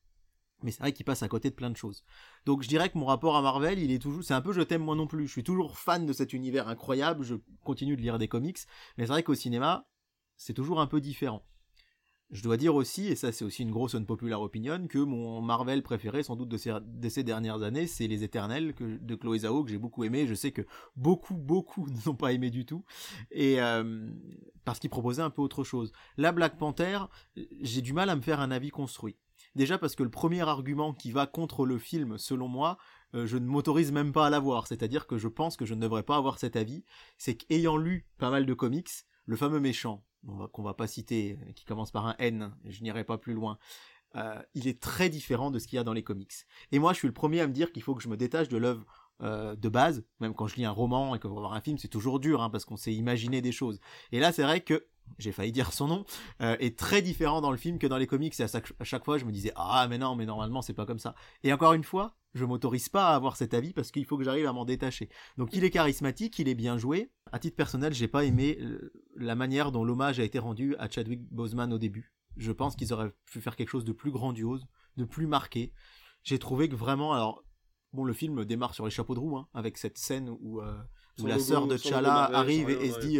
[SPEAKER 2] mais c'est vrai qu'il passe à côté de plein de choses. Donc je dirais que mon rapport à Marvel, il est toujours, c'est un peu je t'aime moi non plus. Je suis toujours fan de cet univers incroyable. Je continue de lire des comics, mais c'est vrai qu'au cinéma, c'est toujours un peu différent. Je dois dire aussi, et ça c'est aussi une grosse unpopular opinion, que mon Marvel préféré sans doute de ces, dernières années, c'est Les Éternels de Chloé Zhao que j'ai beaucoup aimé. Je sais que beaucoup, beaucoup ne sont pas aimés du tout, et euh, parce qu'ils proposaient un peu autre chose. La Black Panther, j'ai du mal à me faire un avis construit. Déjà parce que le premier argument qui va contre le film, selon moi, euh, je ne m'autorise même pas à l'avoir. C'est-à-dire que je pense que je ne devrais pas avoir cet avis. C'est qu'ayant lu pas mal de comics, le fameux méchant, qu'on va, pas citer, qui commence par un N, je n'irai pas plus loin, euh, il est très différent de ce qu'il y a dans les comics. Et moi, je suis le premier à me dire qu'il faut que je me détache de l'œuvre euh, de base, même quand je lis un roman et que voir un film, c'est toujours dur, hein, parce qu'on sait imaginer des choses. Et là, c'est vrai que j'ai failli dire son nom, euh, est très différent dans le film que dans les comics. Et à chaque, fois, je me disais, ah, mais non, mais normalement, c'est pas comme ça. Et encore une fois, je m'autorise pas à avoir cet avis parce qu'il faut que j'arrive à m'en détacher. Donc, il est charismatique, il est bien joué. À titre personnel, j'ai pas aimé euh, la manière dont l'hommage a été rendu à Chadwick Boseman au début. Je pense qu'ils auraient pu faire quelque chose de plus grandiose, de plus marqué. J'ai trouvé que vraiment, alors, bon, le film démarre sur les chapeaux de roue, hein, avec cette scène où, euh, où la sœur de Chala arrive et, se dit,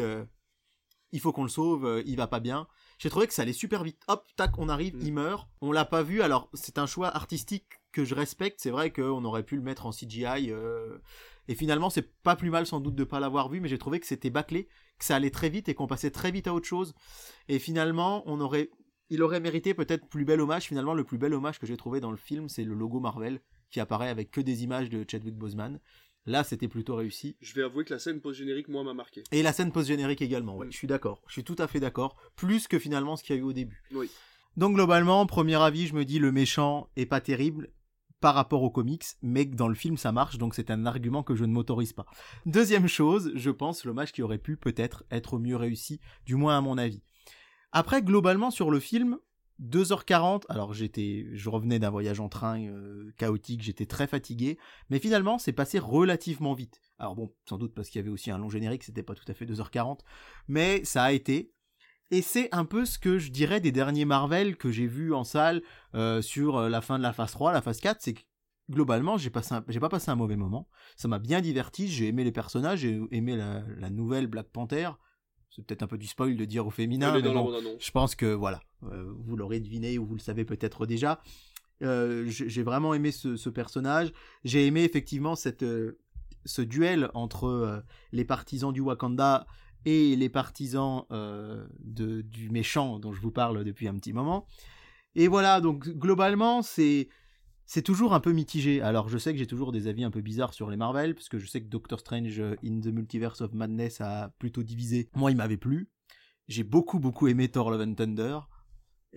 [SPEAKER 2] il faut qu'on le sauve, euh, il va pas bien. J'ai trouvé que ça allait super vite. Hop, tac, on arrive,
[SPEAKER 1] Mm.
[SPEAKER 2] il meurt. On l'a pas vu. Alors, c'est un choix artistique que je respecte. C'est vrai qu'on aurait pu le mettre en CGI. euh, Et finalement, c'est pas plus mal sans doute de pas l'avoir vu, mais j'ai trouvé que c'était bâclé, que ça allait très vite et qu'on passait très vite à autre chose. Et finalement, on aurait, il aurait mérité peut-être plus bel hommage. Finalement, le plus bel hommage que j'ai trouvé dans le film, c'est le logo Marvel qui apparaît avec que des images de Chadwick Boseman. Là, c'était plutôt réussi.
[SPEAKER 1] Je vais avouer que la scène post-générique, moi, m'a marqué.
[SPEAKER 2] Et la scène post-générique également, ouais,
[SPEAKER 1] Mm.
[SPEAKER 2] je suis d'accord. Je suis tout à fait d'accord. Plus que finalement ce qu'il y a eu au début.
[SPEAKER 1] Oui.
[SPEAKER 2] Donc globalement, premier avis, je me dis le méchant est pas terrible par rapport aux comics, mais dans le film ça marche, donc c'est un argument que je ne m'autorise pas. Deuxième chose, je pense l'hommage qui aurait pu peut-être être mieux réussi, du moins à mon avis. Après, globalement sur le film, 2h40, alors j'étais, je revenais d'un voyage en train euh, chaotique, j'étais très fatigué, mais finalement c'est passé relativement vite. Alors bon, sans doute parce qu'il y avait aussi un long générique, c'était pas tout à fait 2h40, mais ça a été. Et c'est un peu ce que je dirais des derniers Marvel que j'ai vus en salle euh, sur euh, la fin de la phase 3, la phase 4, c'est que globalement j'ai passé j'ai pas passé un mauvais moment. Ça m'a bien diverti, j'ai aimé les personnages, j'ai aimé la nouvelle Black Panther. C'est peut-être un peu du spoil de dire au féminin, mais bon, je pense que voilà, euh, vous l'aurez deviné ou vous le savez peut-être déjà. Euh, j'ai vraiment aimé ce, ce personnage. J'ai aimé effectivement cette, euh, ce duel entre les partisans du Wakanda et les partisans de, du méchant dont je vous parle depuis un petit moment. Et voilà, donc globalement, c'est c'est toujours un peu mitigé. Alors je sais que j'ai toujours des avis un peu bizarres sur les Marvel, parce que je sais que Doctor Strange in the Multiverse of Madness a plutôt divisé. Moi, il m'avait plu. J'ai beaucoup beaucoup aimé Thor Love Thunder.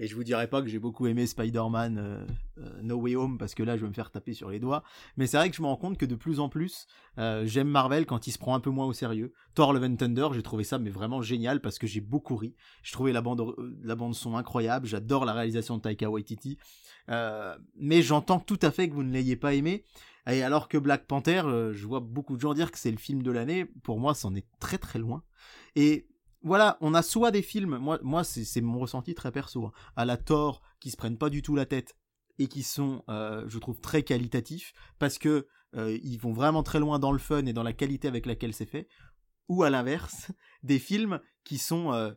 [SPEAKER 2] Et je vous dirais pas que j'ai beaucoup aimé Spider-Man euh, euh, No Way Home parce que là je vais me faire taper sur les doigts. Mais c'est vrai que je me rends compte que de plus en plus euh, j'aime Marvel quand il se prend un peu moins au sérieux. Thor Love and Thunder, j'ai trouvé ça mais vraiment génial parce que j'ai beaucoup ri. Je trouvais la bande la bande son incroyable. J'adore la réalisation de Taika Waititi. Mais j'entends tout à fait que vous ne l'ayez pas aimé. Et alors que Black Panther, je vois beaucoup de gens dire que c'est le film de l'année. Pour moi, c'en est très très loin. Et voilà, on a soit des films, moi, c'est mon ressenti très perso, hein, à la Thor, qui se prennent pas du tout la tête et qui sont, euh, je trouve, très qualitatifs parce que euh, ils vont vraiment très loin dans le fun et dans la qualité avec laquelle c'est fait. Ou à l'inverse, des films qui sont euh,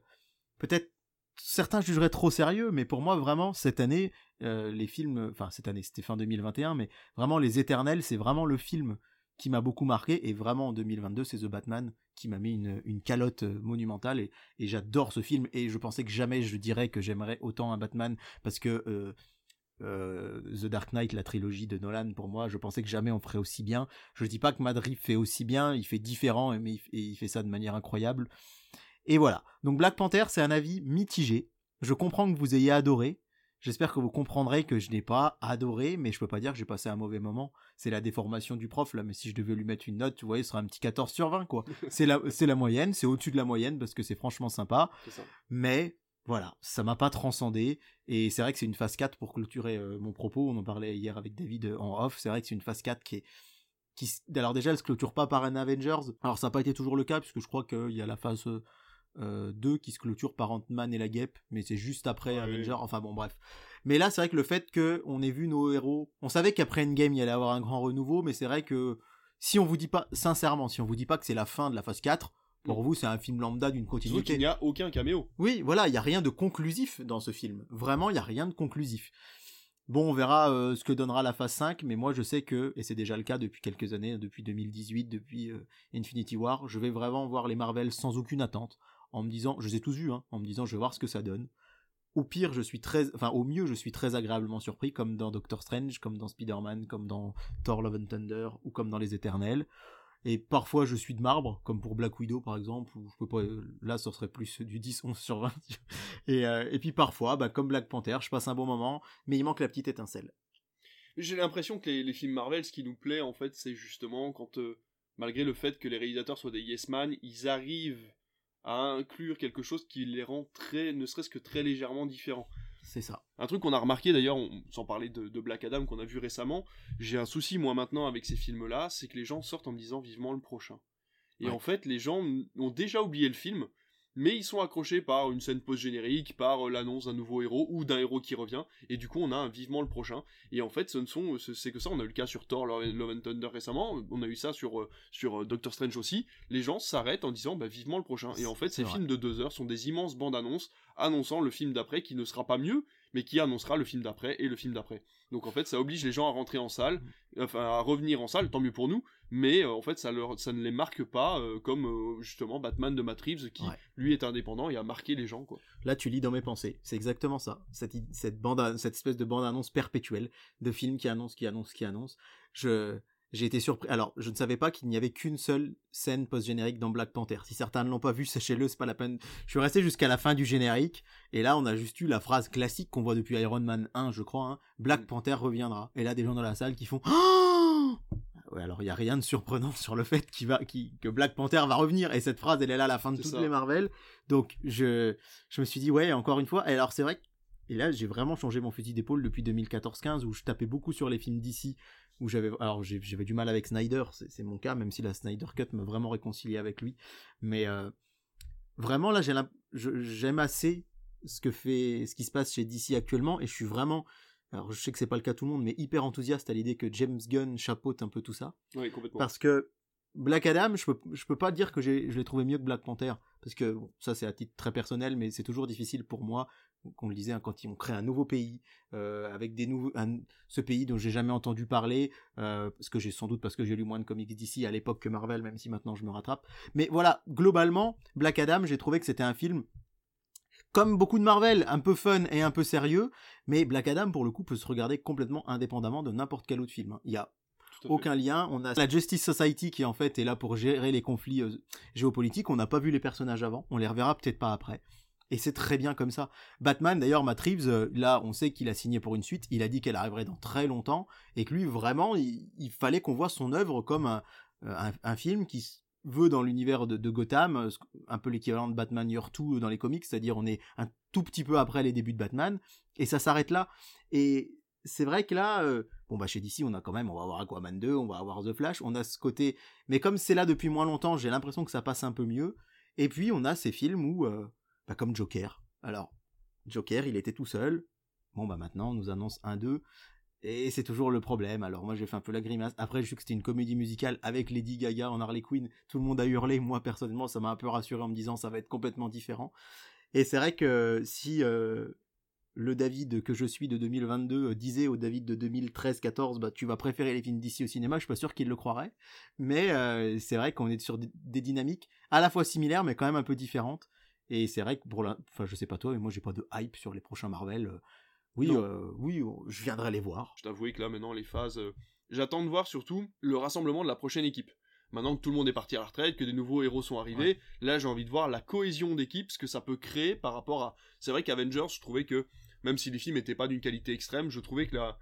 [SPEAKER 2] peut-être certains jugeraient trop sérieux, mais pour moi vraiment cette année, les films, enfin cette année, c'était fin 2021, mais vraiment les Éternels, c'est vraiment le film qui m'a beaucoup marqué et vraiment en 2022 c'est The Batman qui m'a mis une, calotte euh, monumentale et, j'adore ce film et je pensais que jamais je dirais que j'aimerais autant un Batman parce que euh, euh, The Dark Knight, la trilogie de Nolan, pour moi, je pensais que jamais on ferait aussi bien. Je dis pas que Madrid fait aussi bien, il fait différent, mais et il fait ça de manière incroyable. Et voilà. Donc Black Panther, c'est un avis mitigé. Je comprends que vous ayez adoré. J'espère que vous comprendrez que je n'ai pas adoré, mais je peux pas dire que j'ai passé un mauvais moment. C'est la déformation du prof, là, mais si je devais lui mettre une note, tu vois, ce serait un petit 14 sur 20, quoi. c'est la, c'est la moyenne, c'est au-dessus de la moyenne, parce que c'est franchement sympa.
[SPEAKER 1] Ça.
[SPEAKER 2] Mais voilà, ça m'a pas transcendé. Et c'est vrai que c'est une phase 4 pour clôturer euh, mon propos. On en parlait hier avec David euh, en off. C'est vrai que c'est une phase 4 qui est. Qui, alors déjà, elle se clôture pas par un Avengers. Alors ça n'a pas été toujours le cas, puisque je crois qu'il y a la phase euh, 2 qui se clôture par Ant-Man et la guêpe, mais c'est juste après
[SPEAKER 1] Ouais.
[SPEAKER 2] Avengers. Enfin bon, bref. Mais là, c'est vrai que le fait qu'on ait vu nos héros, on savait qu'après Endgame, il y allait avoir un grand renouveau, mais c'est vrai que si on vous dit pas, sincèrement, si on vous dit pas que c'est la fin de la phase 4, pour
[SPEAKER 1] Mm.
[SPEAKER 2] vous, c'est un film lambda d'une continuité.
[SPEAKER 1] qu'il n'y a aucun caméo.
[SPEAKER 2] Oui, voilà, il n'y a rien de conclusif dans ce film. Vraiment, il n'y a rien de conclusif. Bon, on verra euh, ce que donnera la phase 5, mais moi je sais que, et c'est déjà le cas depuis quelques années, depuis 2018, depuis euh, Infinity War, je vais vraiment voir les Marvel sans aucune attente, en me disant, je les ai tous vus, hein, en me disant je vais voir ce que ça donne. Au pire, je suis très, enfin au mieux, je suis très agréablement surpris, comme dans Doctor Strange, comme dans Spider-Man, comme dans Thor Love and Thunder, ou comme dans Les Éternels. Et parfois, je suis de marbre, comme pour Black Widow, par exemple, où je peux pas, euh, là, ça serait plus du 10, 11 sur 20. Et, euh, et puis parfois, bah, comme Black Panther, je passe un bon moment, mais il manque la petite étincelle.
[SPEAKER 1] J'ai l'impression que les, films Marvel, ce qui nous plaît, en fait, c'est justement quand, euh, malgré le fait que les réalisateurs soient des yes man, ils arrivent à inclure quelque chose qui les rend très, ne serait-ce que très légèrement différents.
[SPEAKER 2] C'est ça.
[SPEAKER 1] Un truc qu'on a remarqué d'ailleurs, sans parler de, de Black Adam qu'on a vu récemment, j'ai un souci moi maintenant avec ces films-là, c'est que les gens sortent en me disant vivement le prochain. Et
[SPEAKER 2] Ouais.
[SPEAKER 1] en fait, les gens ont déjà oublié le film, mais ils sont accrochés par une scène post-générique, par euh, l'annonce d'un nouveau héros ou d'un héros qui revient, et du coup on a un vivement le prochain. Et en fait, ce ne sont, c'est que ça. On a eu le cas sur Thor, Love and Thunder récemment, on a eu ça sur euh, sur euh, Doctor Strange aussi. Les gens s'arrêtent en disant bah vivement le prochain. Et en fait, ces films de deux heures sont des immenses bandes annonces annonçant le film d'après qui ne sera pas mieux, mais qui annoncera le film d'après et le film d'après. Donc en fait, ça oblige les gens à rentrer en salle, mm. enfin à revenir en salle, tant mieux pour nous, mais euh, en fait, ça, leur, ça ne les marque pas euh, comme euh, justement Batman de Matt Reeves qui, lui, est indépendant et a marqué les gens. Quoi.
[SPEAKER 2] Là, tu lis dans mes pensées, c'est exactement ça, cette, cette, bande, cette espèce de bande-annonce perpétuelle de films qui annoncent, qui annoncent, qui annoncent. Je, j'ai été surpris. Alors, je ne savais pas qu'il n'y avait qu'une seule scène post-générique dans Black Panther. Si certains ne l'ont pas vu, sachez-le, c'est pas la peine. Je suis resté jusqu'à la fin du générique, et là, on a juste eu la phrase classique qu'on voit depuis Iron Man 1, je crois. Hein. Black mm. Panther reviendra. Et là, des gens dans la salle qui font. Oh ouais, alors il y a rien de surprenant sur le fait qu'il va, que Black Panther va revenir. Et cette phrase, elle est là à la fin de toutes les Marvel. Donc, je, je me suis dit, ouais, encore une fois. Et alors, c'est vrai que et là, j'ai vraiment changé mon fusil d'épaule depuis 2014-15 où je tapais beaucoup sur les films d'ici où j'avais alors j'avais du mal avec Snyder, c'est mon cas, même si la Snyder Cut m'a vraiment réconcilié avec lui. Mais euh, vraiment là, j'aime assez ce que fait, ce qui se passe chez DC actuellement, et je suis vraiment, alors je sais que c'est pas le cas tout le monde, mais hyper enthousiaste à l'idée que James Gunn chapeaute un peu tout ça.
[SPEAKER 1] Oui, complètement.
[SPEAKER 2] Parce que Black Adam, je peux, je peux pas dire que je l'ai trouvé mieux que Black Panther, parce que ça c'est à titre très personnel, mais c'est toujours difficile pour moi qu'on le disait, hein, quand ils ont créé un nouveau pays, euh, avec des nouveaux, ce pays dont j'ai jamais entendu parler, euh, parce que j'ai sans doute parce que j'ai lu moins de comics d'ici à l'époque que Marvel, même si maintenant je me rattrape. Mais voilà, globalement, Black Adam, j'ai trouvé que c'était un film comme beaucoup de Marvel, un peu fun et un peu sérieux, mais Black Adam pour le coup peut se regarder complètement indépendamment de n'importe quel autre film. Hein. Il y a aucun lien. On a la Justice Society qui en fait est là pour gérer les conflits euh, géopolitiques. On n'a pas vu les personnages avant, on les reverra peut-être pas après. Et c'est très bien comme ça. Batman, d'ailleurs, Matt Reeves, euh, là, on sait qu'il a signé pour une suite. Il a dit qu'elle arriverait dans très longtemps. Et que lui, vraiment, il, fallait qu'on voit son œuvre comme un, euh, film qui veut dans l'univers de, Gotham, euh, un peu l'équivalent de Batman Year 2 dans les comics, c'est-à-dire on est un tout petit peu après les débuts de Batman, et ça s'arrête là. Et c'est vrai que là, bon bah chez DC on a quand même, on va avoir Aquaman 2, on va avoir The Flash, on a ce côté, mais comme c'est là depuis moins longtemps, j'ai l'impression que ça passe un peu mieux. Et puis on a ces films où bah, comme Joker. Alors, Joker, il était tout seul. Bon, bah maintenant, on nous annonce un 2. Et c'est toujours le problème. Alors moi j'ai fait un peu la grimace. Après je sais que c'était une comédie musicale avec Lady Gaga en Harley Quinn. Tout le monde a hurlé. Moi personnellement ça m'a un peu rassuré en me disant ça va être complètement différent. Et c'est vrai que si euh, le David que je suis de 2022 euh, disait au David de 2013-14 bah tu vas préférer les films d'ici au cinéma, je suis pas sûr qu'il le croirait. Mais euh, c'est vrai qu'on est sur des dynamiques à la fois similaires mais quand même un peu différentes. Et c'est vrai que pour la, enfin je sais pas toi, mais moi j'ai pas de hype sur les prochains Marvel. Oui, euh, oui, je viendrai les voir.
[SPEAKER 1] Je t'avoue que là maintenant les phases, euh, j'attends de voir surtout le rassemblement de la prochaine équipe. Maintenant que tout le monde est parti à la retraite, que des nouveaux héros sont arrivés, là j'ai envie de voir la cohésion d'équipe, ce que ça peut créer par rapport à. C'est vrai qu'Avengers, je trouvais que même si les films n'étaient pas d'une qualité extrême, je trouvais que la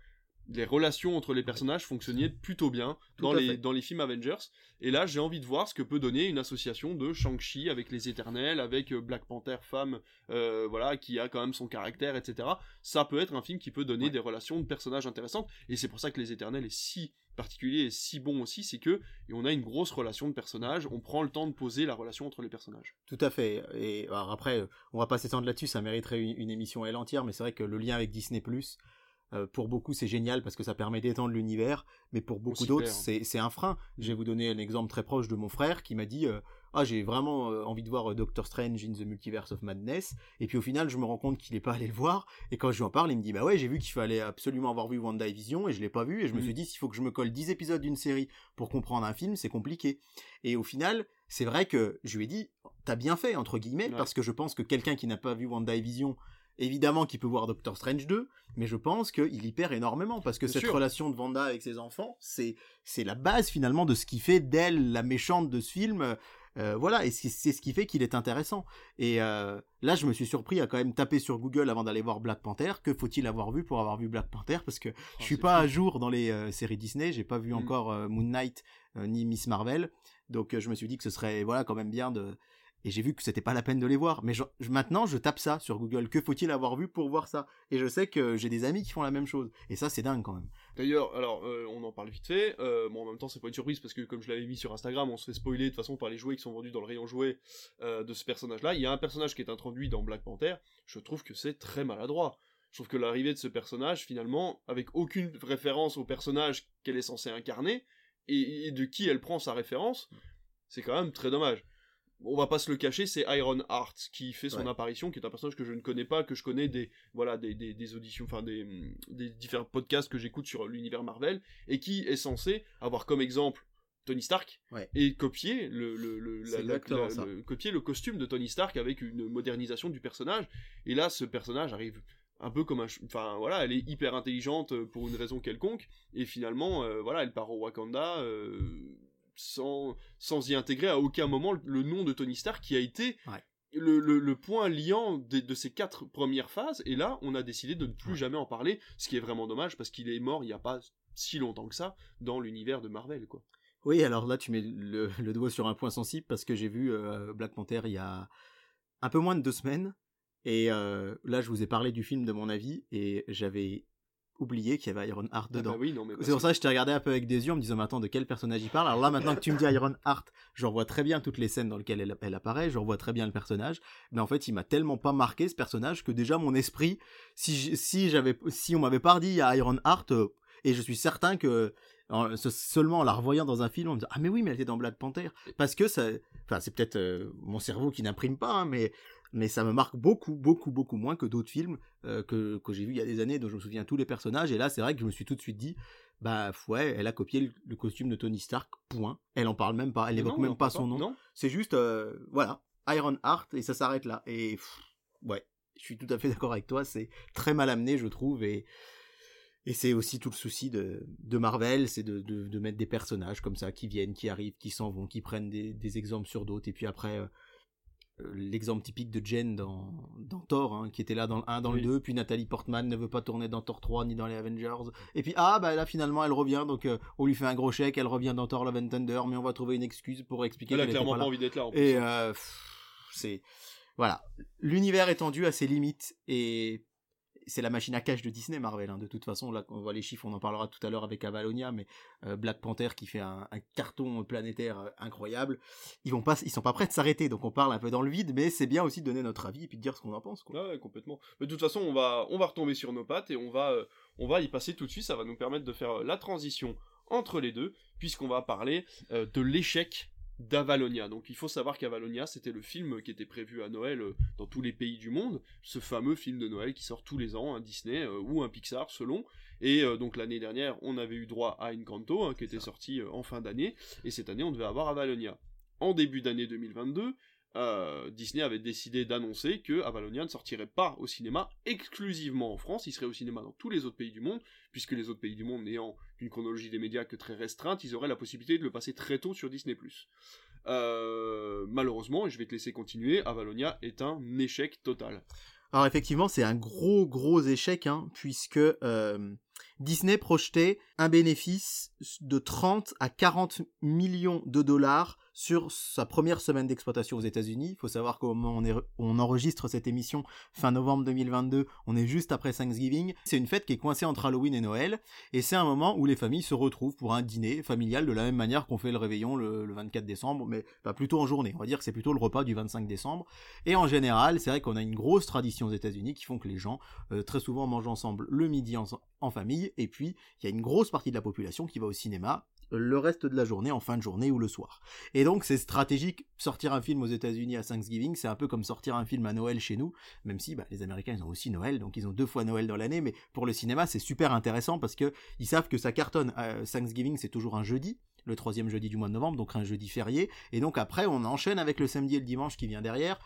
[SPEAKER 1] les relations entre les personnages fonctionnaient plutôt bien dans les, dans les films Avengers. Et là, j'ai envie de voir ce que peut donner une association de Shang-Chi avec les Éternels, avec euh, Black Panther femme, euh, voilà, qui a quand même son caractère, etc. Ça peut être un film qui peut donner des relations de personnages intéressantes. Et c'est pour ça que les Éternels est si particulier et si bon aussi, c'est que et on a une grosse relation de personnages, on prend le temps de poser la relation entre les personnages.
[SPEAKER 2] Tout à fait. Et alors après, on va pas s'étendre là-dessus, ça mériterait une, une émission à elle entière, mais c'est vrai que le lien avec Disney euh, pour beaucoup, c'est génial parce que ça permet d'étendre l'univers, mais pour beaucoup d'autres, c'est un frein. Je vais vous donner un exemple très proche de mon frère qui m'a dit euh, Ah, j'ai vraiment euh, envie de voir Doctor Strange in the Multiverse of Madness. Et puis au final, je me rends compte qu'il n'est pas allé le voir. Et quand je lui en parle, il me dit Bah ouais, j'ai vu qu'il fallait absolument avoir vu WandaVision et je l'ai pas vu. Et je me mm. suis dit S'il faut que je me colle 10 épisodes d'une série pour comprendre un film, c'est compliqué. Et au final, c'est vrai que je lui ai dit T'as bien fait, entre guillemets, parce que je pense que quelqu'un qui n'a pas vu WandaVision Évidemment qu'il peut voir Doctor Strange 2, mais je pense qu'il y perd énormément parce que cette relation de Wanda avec ses enfants, c'est c'est la base finalement de ce qui fait d'elle la méchante de ce film. Euh, voilà, et c'est ce qui fait qu'il est intéressant. Et euh, là, je me suis surpris à quand même taper sur Google avant d'aller voir Black Panther. Que faut-il avoir vu pour avoir vu Black Panther? Parce que oh, je suis pas à jour dans les euh, séries Disney. J'ai pas vu mm. encore Moon Knight ni Miss Marvel. Donc je me suis dit que ce serait voilà quand même bien de et j'ai vu que c'était pas la peine de les voir. Mais maintenant, je tape ça sur Google. Que faut-il avoir vu pour voir ça? Et je sais que j'ai des amis qui font la même chose. Et ça, c'est dingue quand même.
[SPEAKER 1] D'ailleurs, alors, euh, on en parle vite fait. Euh, bon, en même temps, c'est pas une surprise parce que, comme je l'avais mis sur Instagram, on se fait spoiler de toute façon par les jouets qui sont vendus dans le rayon jouets euh, de ce personnage-là. Il y a un personnage qui est introduit dans Black Panther. Je trouve que c'est très maladroit. Je trouve que l'arrivée de ce personnage, finalement, avec aucune référence au personnage qu'elle est censée incarner et de qui elle prend sa référence, c'est quand même très dommage on va pas se le cacher, c'est Iron Heart qui fait son apparition, qui est un personnage que je ne connais pas, que je connais des voilà des, des, auditions, enfin des, des, différents podcasts que j'écoute sur l'univers Marvel, et qui est censé avoir comme exemple Tony Stark et copier le, le, le, copier le costume de Tony Stark avec une modernisation du personnage. Et là, ce personnage arrive un peu comme un enfin voilà elle est hyper intelligente pour une raison quelconque. Et finalement euh, voilà elle part au Wakanda euh, sans, sans y intégrer à aucun moment le, nom de Tony Stark qui a été le, point liant de, ces quatre premières phases. Et là, on a décidé de ne plus jamais en parler, ce qui est vraiment dommage parce qu'il est mort il n'y a pas si longtemps que ça dans l'univers de Marvel, quoi.
[SPEAKER 2] Oui, alors là, tu mets le, doigt sur un point sensible parce que j'ai vu euh, Black Panther il y a un peu moins de deux semaines. Et euh, là, je vous ai parlé du film de mon avis et j'avais oublié qu'il y avait Iron Heart ah bah dedans. c'est pour ça que je t'ai regardé un peu avec des yeux en me disant mais attends de quel personnage il parle? Alors là maintenant que tu me dis Iron Heart, je revois très bien toutes les scènes dans lesquelles elle, apparaît, je revois très bien le personnage, mais en fait il m'a tellement pas marqué ce personnage que déjà mon esprit, si si j'avais si on m'avait pas dit à Iron Heart euh, et je suis certain que seulement en la revoyant dans un film, on me dit ah mais oui mais elle était dans Black Panther parce que ça, enfin c'est peut-être euh, mon cerveau qui n'imprime pas, hein, mais mais ça me marque beaucoup, beaucoup, beaucoup moins que d'autres films euh, que, que j'ai vu il y a des années, dont je me souviens tous les personnages. Et là, c'est vrai que je me suis tout de suite dit, bah ouais, elle a copié le, costume de Tony Stark, point. Elle en parle même pas, elle n'évoque même pas son nom. C'est juste, euh, voilà, Iron Heart, et ça s'arrête là. Et ouais, je suis tout à fait d'accord avec toi, c'est très mal amené, je trouve, et... Et c'est aussi tout le souci de, de Marvel, c'est de, de, de, mettre des personnages comme ça qui viennent, qui arrivent, qui s'en vont, qui prennent des, des exemples sur d'autres, et puis après, euh, l'exemple typique de Jen dans, dans Thor, hein, qui était là dans le 1, dans le 2, puis Nathalie Portman ne veut pas tourner dans Thor 3 ni dans les Avengers. Et puis, ah, bah là finalement elle revient, donc euh, on lui fait un gros chèque, elle revient dans Thor Love and Thunder, mais on va trouver une excuse pour expliquer
[SPEAKER 1] Elle a clairement pas, envie d'être là. En
[SPEAKER 2] et euh, c'est. Voilà. L'univers est tendu à ses limites, et c'est la machine à cash de Disney Marvel. Hein. De toute façon, on voit les chiffres, on en parlera tout à l'heure avec Avalonia, mais euh, Black Panther qui fait un, carton planétaire euh, incroyable. Ils vont sont pas prêts de s'arrêter, donc on parle un peu dans le vide, mais c'est bien aussi de donner notre avis et puis de dire ce qu'on en pense.
[SPEAKER 1] Ouais, complètement. Mais de toute façon, on va, on va retomber sur nos pattes et on va, euh, on va y passer tout de suite. Ça va nous permettre de faire la transition entre les deux, puisqu'on va parler de l'échec d'Avalonia. Donc il faut savoir qu'Avalonia, c'était le film qui était prévu à Noël euh, dans tous les pays du monde, ce fameux film de Noël qui sort tous les ans, un Disney euh, ou un Pixar selon. Et euh, donc l'année dernière, on avait eu droit à Encanto, hein, qui était sorti en fin d'année, et cette année, on devait avoir Avalonia. En début d'année 2022, euh, Disney avait décidé d'annoncer que Avalonia ne sortirait pas au cinéma exclusivement en France, il serait au cinéma dans tous les autres pays du monde, puisque les autres pays du monde n'ayant une chronologie des médias que très restreinte, ils auraient la possibilité de le passer très tôt sur Disney+. Euh, malheureusement, et je vais te laisser continuer, Avalonia est un échec total.
[SPEAKER 2] Alors effectivement, c'est un gros gros échec, hein, puisque euh, Disney projetait un bénéfice de 30 à 40 millions de dollars sur sa première semaine d'exploitation aux États-Unis. Il faut savoir qu'au moment où on, enregistre cette émission fin novembre 2022, on est juste après Thanksgiving. C'est une fête qui est coincée entre Halloween et Noël, et c'est un moment où les familles se retrouvent pour un dîner familial de la même manière qu'on fait le réveillon le, 24 décembre, mais pas plutôt en journée. On va dire que c'est plutôt le repas du 25 décembre. Et en général, c'est vrai qu'on a une grosse tradition aux États-Unis qui font que les gens euh, très souvent mangent ensemble le midi en famille, et puis il y a une grosse partie de la population qui va au cinéma le reste de la journée, en fin de journée ou le soir. Et donc c'est stratégique, sortir un film aux États-Unis à Thanksgiving, c'est un peu comme sortir un film à Noël chez nous, même si bah, les Américains ils ont aussi Noël, donc ils ont deux fois Noël dans l'année, mais pour le cinéma c'est super intéressant parce que ils savent que ça cartonne. Euh, Thanksgiving c'est toujours un jeudi, le troisième jeudi du mois de novembre, donc un jeudi férié, et donc après on enchaîne avec le samedi et le dimanche qui vient derrière.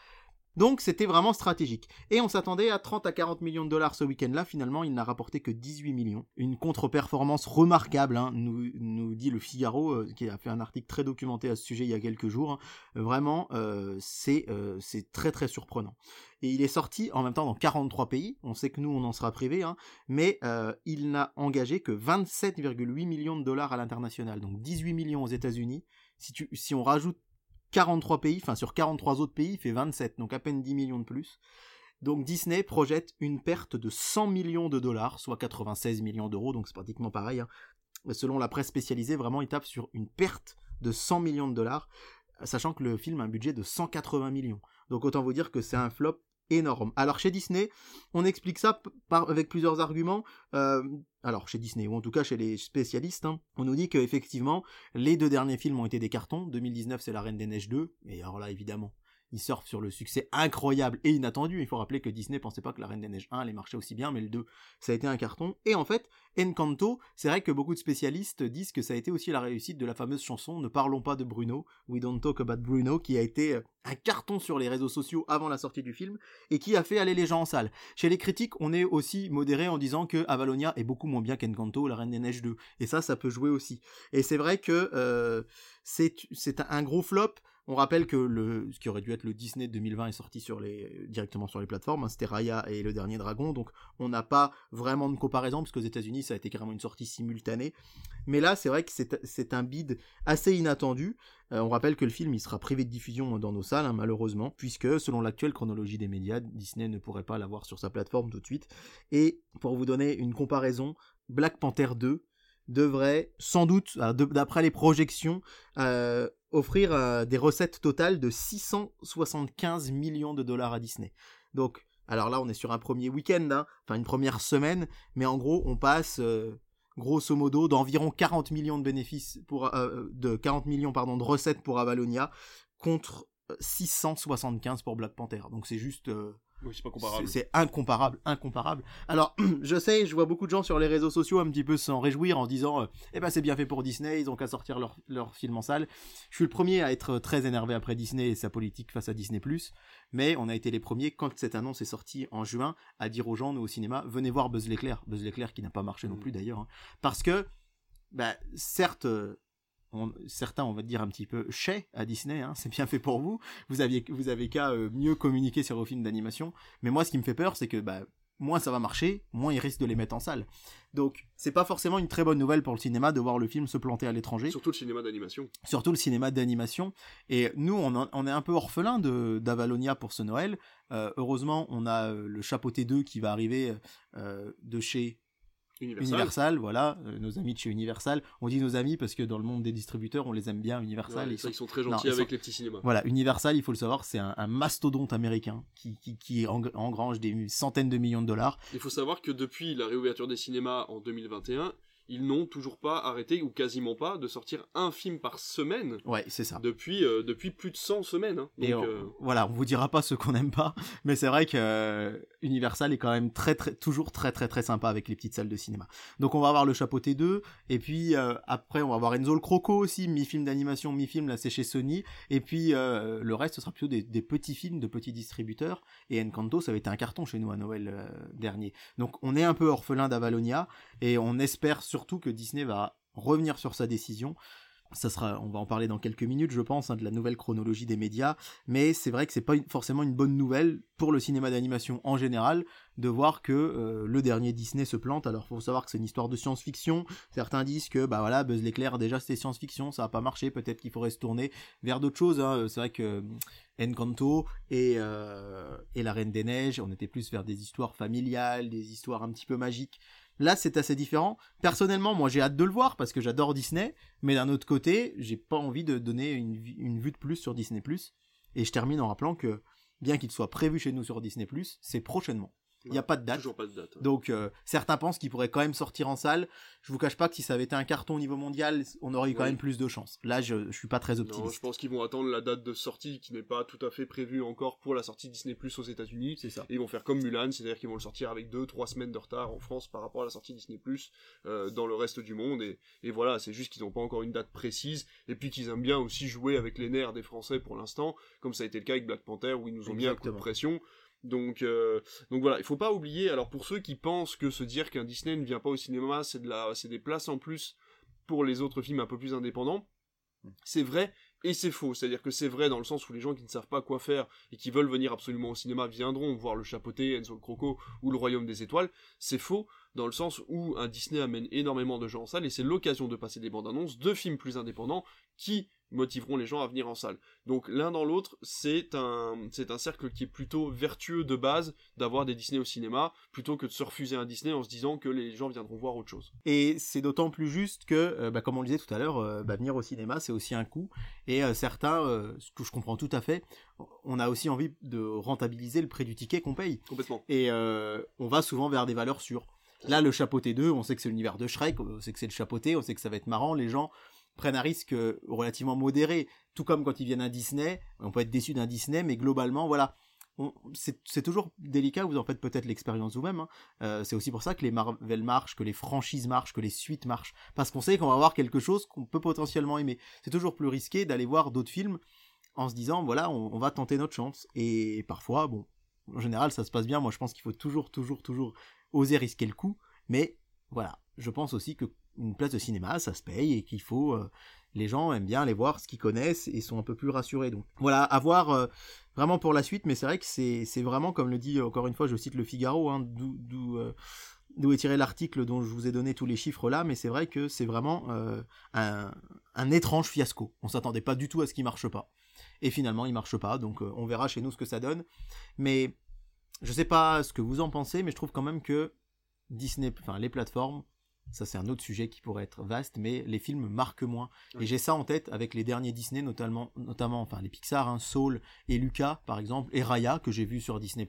[SPEAKER 2] Donc c'était vraiment stratégique. Et on s'attendait à 30 à 40 millions de dollars ce week-end-là. Finalement, il n'a rapporté que 18 millions. Une contre-performance remarquable, hein, nous, nous dit le Figaro, euh, qui a fait un article très documenté à ce sujet il y a quelques jours. Hein. Vraiment, euh, euh, c'est très très surprenant. Et il est sorti en même temps dans 43 pays. On sait que nous, on en sera privé, hein, mais il n'a engagé que 27,8 millions de dollars à l'international. Donc 18 millions aux États-Unis. Si, si on rajoute 43 pays, enfin sur 43 autres pays, il fait 27, donc à peine 10 millions de plus. Donc Disney projette une perte de 100 millions de dollars, soit 96 millions d'euros, donc c'est pratiquement pareil. Hein. Selon la presse spécialisée, vraiment, il tape sur une perte de 100 millions de dollars, sachant que le film a un budget de 180 millions. Donc autant vous dire que c'est un flop Alors chez Disney, on explique ça avec plusieurs arguments. Euh, alors chez Disney, ou en tout cas chez les spécialistes, hein, on nous dit qu'effectivement, les deux derniers films ont été des cartons. 2019, c'est La Reine des Neiges 2, et alors là, évidemment, il surfe sur le succès incroyable et inattendu. Il faut rappeler que Disney pensait pas que La Reine des Neiges 1 allait marcher aussi bien, mais le 2, ça a été un carton. Et en fait, Encanto, c'est vrai que beaucoup de spécialistes disent que ça a été aussi la réussite de la fameuse chanson Ne parlons pas de Bruno, We Don't Talk About Bruno, qui a été euh, un carton sur les réseaux sociaux avant la sortie du film et qui a fait aller les gens en salle. Chez les critiques, on est aussi modéré en disant que Avalonia est beaucoup moins bien qu'Encanto, La Reine des Neiges 2. Et ça, ça peut jouer aussi. Et c'est vrai que euh, c'est un gros flop on rappelle que ce qui aurait dû être le Disney 2020 est sorti directement sur les plateformes. Hein, C'était Raya et le dernier dragon. Donc, on n'a pas vraiment de comparaison, parce qu'aux États-Unis, ça a été carrément une sortie simultanée. Mais là, c'est vrai que c'est un bid assez inattendu. Euh, on rappelle que le film, il sera privé de diffusion dans nos salles, hein, malheureusement, puisque, selon l'actuelle chronologie des médias, Disney ne pourrait pas l'avoir sur sa plateforme tout de suite. Et, pour vous donner une comparaison, Black Panther 2 devrait sans doute, d'après les projections, euh, offrir euh, des recettes totales de 675 millions de dollars à Disney. Donc, alors là, on est sur un premier week-end, hein, enfin une première semaine, mais en gros, on passe euh, grosso modo d'environ 40 millions de bénéfices pour de 40 millions pardon de recettes pour Avalonia contre 675 pour Black Panther. Donc c'est juste
[SPEAKER 1] c'est pas comparable.
[SPEAKER 2] C'est incomparable, incomparable. Alors, je sais, je vois beaucoup de gens sur les réseaux sociaux un petit peu s'en réjouir en disant euh, Eh ben, c'est bien fait pour Disney, ils ont qu'à sortir leur, leur film en salle. Je suis le premier à être très énervé après Disney et sa politique face à Disney, mais on a été les premiers, quand cette annonce est sortie en juin, à dire aux gens, nous au cinéma, venez voir Buzz l'éclair. Buzz l'éclair qui n'a pas marché non mm. plus d'ailleurs. Hein. Parce que, bah, certes, certains, on va dire un petit peu chez à Disney, hein, c'est bien fait pour vous. Vous aviez, vous avez qu'à euh, mieux communiquer sur vos films d'animation. Mais moi, ce qui me fait peur, c'est que bah, moins ça va marcher, moins ils risquent de les mettre en salle. Donc, c'est pas forcément une très bonne nouvelle pour le cinéma de voir le film se planter à l'étranger.
[SPEAKER 1] Surtout le cinéma d'animation.
[SPEAKER 2] Surtout le cinéma d'animation. Et nous, on, est un peu orphelin de d'Avalonia pour ce Noël. Euh, heureusement, on a euh, le Chapeauté 2 qui va arriver de chez Universal, voilà, euh, nos amis de chez Universal. On dit nos amis parce que dans le monde des distributeurs, on les aime bien, Universal.
[SPEAKER 1] ils, sont... très gentils avec les petits cinémas.
[SPEAKER 2] Voilà, Universal, il faut le savoir, c'est un, mastodonte américain qui, qui, qui engrange des centaines de millions de dollars.
[SPEAKER 1] Il faut savoir que depuis la réouverture des cinémas en 2021, ils n'ont toujours pas arrêté ou quasiment pas de sortir un film par semaine.
[SPEAKER 2] Ouais, c'est ça.
[SPEAKER 1] Depuis euh, depuis plus de 100 semaines. Hein.
[SPEAKER 2] Et on, euh, voilà, on vous dira pas ce qu'on n'aime pas, mais c'est vrai que euh, Universal est quand même très très toujours très très très sympa avec les petites salles de cinéma. Donc on va avoir le Chapeau T2 et puis après on va avoir Enzo le Croco aussi, mi-film d'animation, mi-film là c'est chez Sony et puis le reste ce sera plutôt des, des, petits films de petits distributeurs et Encanto ça avait été un carton chez nous à Noël dernier. Donc on est un peu orphelin d'Avalonia et on espère surtout que Disney va revenir sur sa décision. Ça sera, on va en parler dans quelques minutes, je pense, hein, de la nouvelle chronologie des médias. Mais c'est vrai que c'est pas forcément une bonne nouvelle pour le cinéma d'animation en général de voir que euh, le dernier Disney se plante. Alors faut savoir que c'est une histoire de science-fiction. Certains disent que bah voilà, Buzz l'éclair déjà c'était science-fiction, ça a pas marché. Peut-être qu'il faudrait se tourner vers d'autres choses. Hein. C'est vrai que euh, Encanto et euh, et la Reine des Neiges, on était plus vers des histoires familiales, des histoires un petit peu magiques. Là, c'est assez différent. Personnellement, moi, j'ai hâte de le voir parce que j'adore Disney, mais d'un autre côté, j'ai pas envie de donner une, vue de plus sur Disney+. Et je termine en rappelant que, bien qu'il soit prévu chez nous sur Disney+, c'est prochainement. Il n'y a pas de date.
[SPEAKER 1] Toujours pas de date.
[SPEAKER 2] Donc euh, certains pensent qu'il pourrait quand même sortir en salle. Je vous cache pas que si ça avait été un carton au niveau mondial, on aurait eu quand même plus de chance. Là, je, je suis pas très optimiste. Non,
[SPEAKER 1] je pense qu'ils vont attendre la date de sortie qui n'est pas tout à fait prévue encore pour la sortie Disney Plus aux États-Unis.
[SPEAKER 2] C'est ça.
[SPEAKER 1] Et ils vont faire comme Mulan, c'est-à-dire qu'ils vont le sortir avec 2-3 semaines de retard en France par rapport à la sortie Disney Plus euh, dans le reste du monde. Et, et voilà, c'est juste qu'ils n'ont pas encore une date précise et puis qu'ils aiment bien aussi jouer avec les nerfs des Français pour l'instant, comme ça a été le cas avec Black Panther où ils nous ont mis un coup de pression. Donc, euh, donc voilà, il faut pas oublier. Alors pour ceux qui pensent que se dire qu'un Disney ne vient pas au cinéma, c'est de la, c'est des places en plus pour les autres films un peu plus indépendants. C'est vrai et c'est faux. C'est-à-dire que c'est vrai dans le sens où les gens qui ne savent pas quoi faire et qui veulent venir absolument au cinéma viendront voir le Chapeauté, Enzo le Croco ou le Royaume des Étoiles. C'est faux dans le sens où un Disney amène énormément de gens en salle et c'est l'occasion de passer des bandes annonces de films plus indépendants qui motiveront les gens à venir en salle. Donc l'un dans l'autre, c'est un, c'est un cercle qui est plutôt vertueux de base d'avoir des Disney au cinéma, plutôt que de se refuser un Disney en se disant que les gens viendront voir autre chose.
[SPEAKER 2] Et c'est d'autant plus juste que, euh, bah, comme on le disait tout à l'heure, euh, bah, venir au cinéma, c'est aussi un coût. Et euh, certains, ce que je comprends tout à fait, on a aussi envie de rentabiliser le prix du ticket qu'on paye.
[SPEAKER 1] Complètement.
[SPEAKER 2] Et on va souvent vers des valeurs sûres. Là, le chapeauté 2, on sait que c'est l'univers de Shrek, on sait que c'est le chapeauté, on sait que ça va être marrant, les gens prennent un risque relativement modéré, tout comme quand ils viennent à Disney, on peut être déçu d'un Disney, mais globalement, voilà, c'est toujours délicat, vous en faites peut-être l'expérience vous-même, hein. euh, c'est aussi pour ça que les Marvel marchent, que les franchises marchent, que les suites marchent, parce qu'on sait qu'on va voir quelque chose qu'on peut potentiellement aimer. C'est toujours plus risqué d'aller voir d'autres films en se disant, voilà, on, va tenter notre chance, et parfois, bon, en général ça se passe bien, moi je pense qu'il faut toujours, toujours, toujours oser risquer le coup, mais voilà, je pense aussi que une place de cinéma, ça se paye, et qu'il faut... Euh, les gens aiment bien aller voir ce qu'ils connaissent et sont un peu plus rassurés. Donc voilà, à voir euh, vraiment pour la suite, mais c'est vrai que c'est vraiment, comme le dit encore une fois, je cite le Figaro, hein, euh, d'où est tiré l'article dont je vous ai donné tous les chiffres là, mais c'est vrai que c'est vraiment euh, un, étrange fiasco. On s'attendait pas du tout à ce qu'il marche pas. Et finalement, il marche pas, donc on verra chez nous ce que ça donne. Mais je sais pas ce que vous en pensez, mais je trouve quand même que Disney, enfin les plateformes, ça, c'est un autre sujet qui pourrait être vaste, mais les films marquent moins. Et j'ai ça en tête avec les derniers Disney, notamment, notamment enfin les Pixar, hein, Soul et Lucas, par exemple, et Raya, que j'ai vu sur Disney+.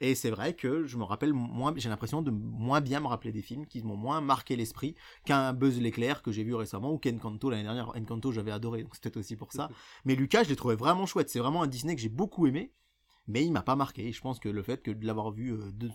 [SPEAKER 2] Et c'est vrai que je me rappelle moins, j'ai l'impression de moins bien me rappeler des films qui m'ont moins marqué l'esprit qu'un Buzz l'éclair que j'ai vu récemment ou qu'Encanto l'année dernière. Encanto j'avais adoré, donc c'était aussi pour ça. Mais Lucas, je l'ai trouvé vraiment chouette. C'est vraiment un Disney que j'ai beaucoup aimé, mais il m'a pas marqué. Je pense que le fait que de l'avoir vu euh, deux,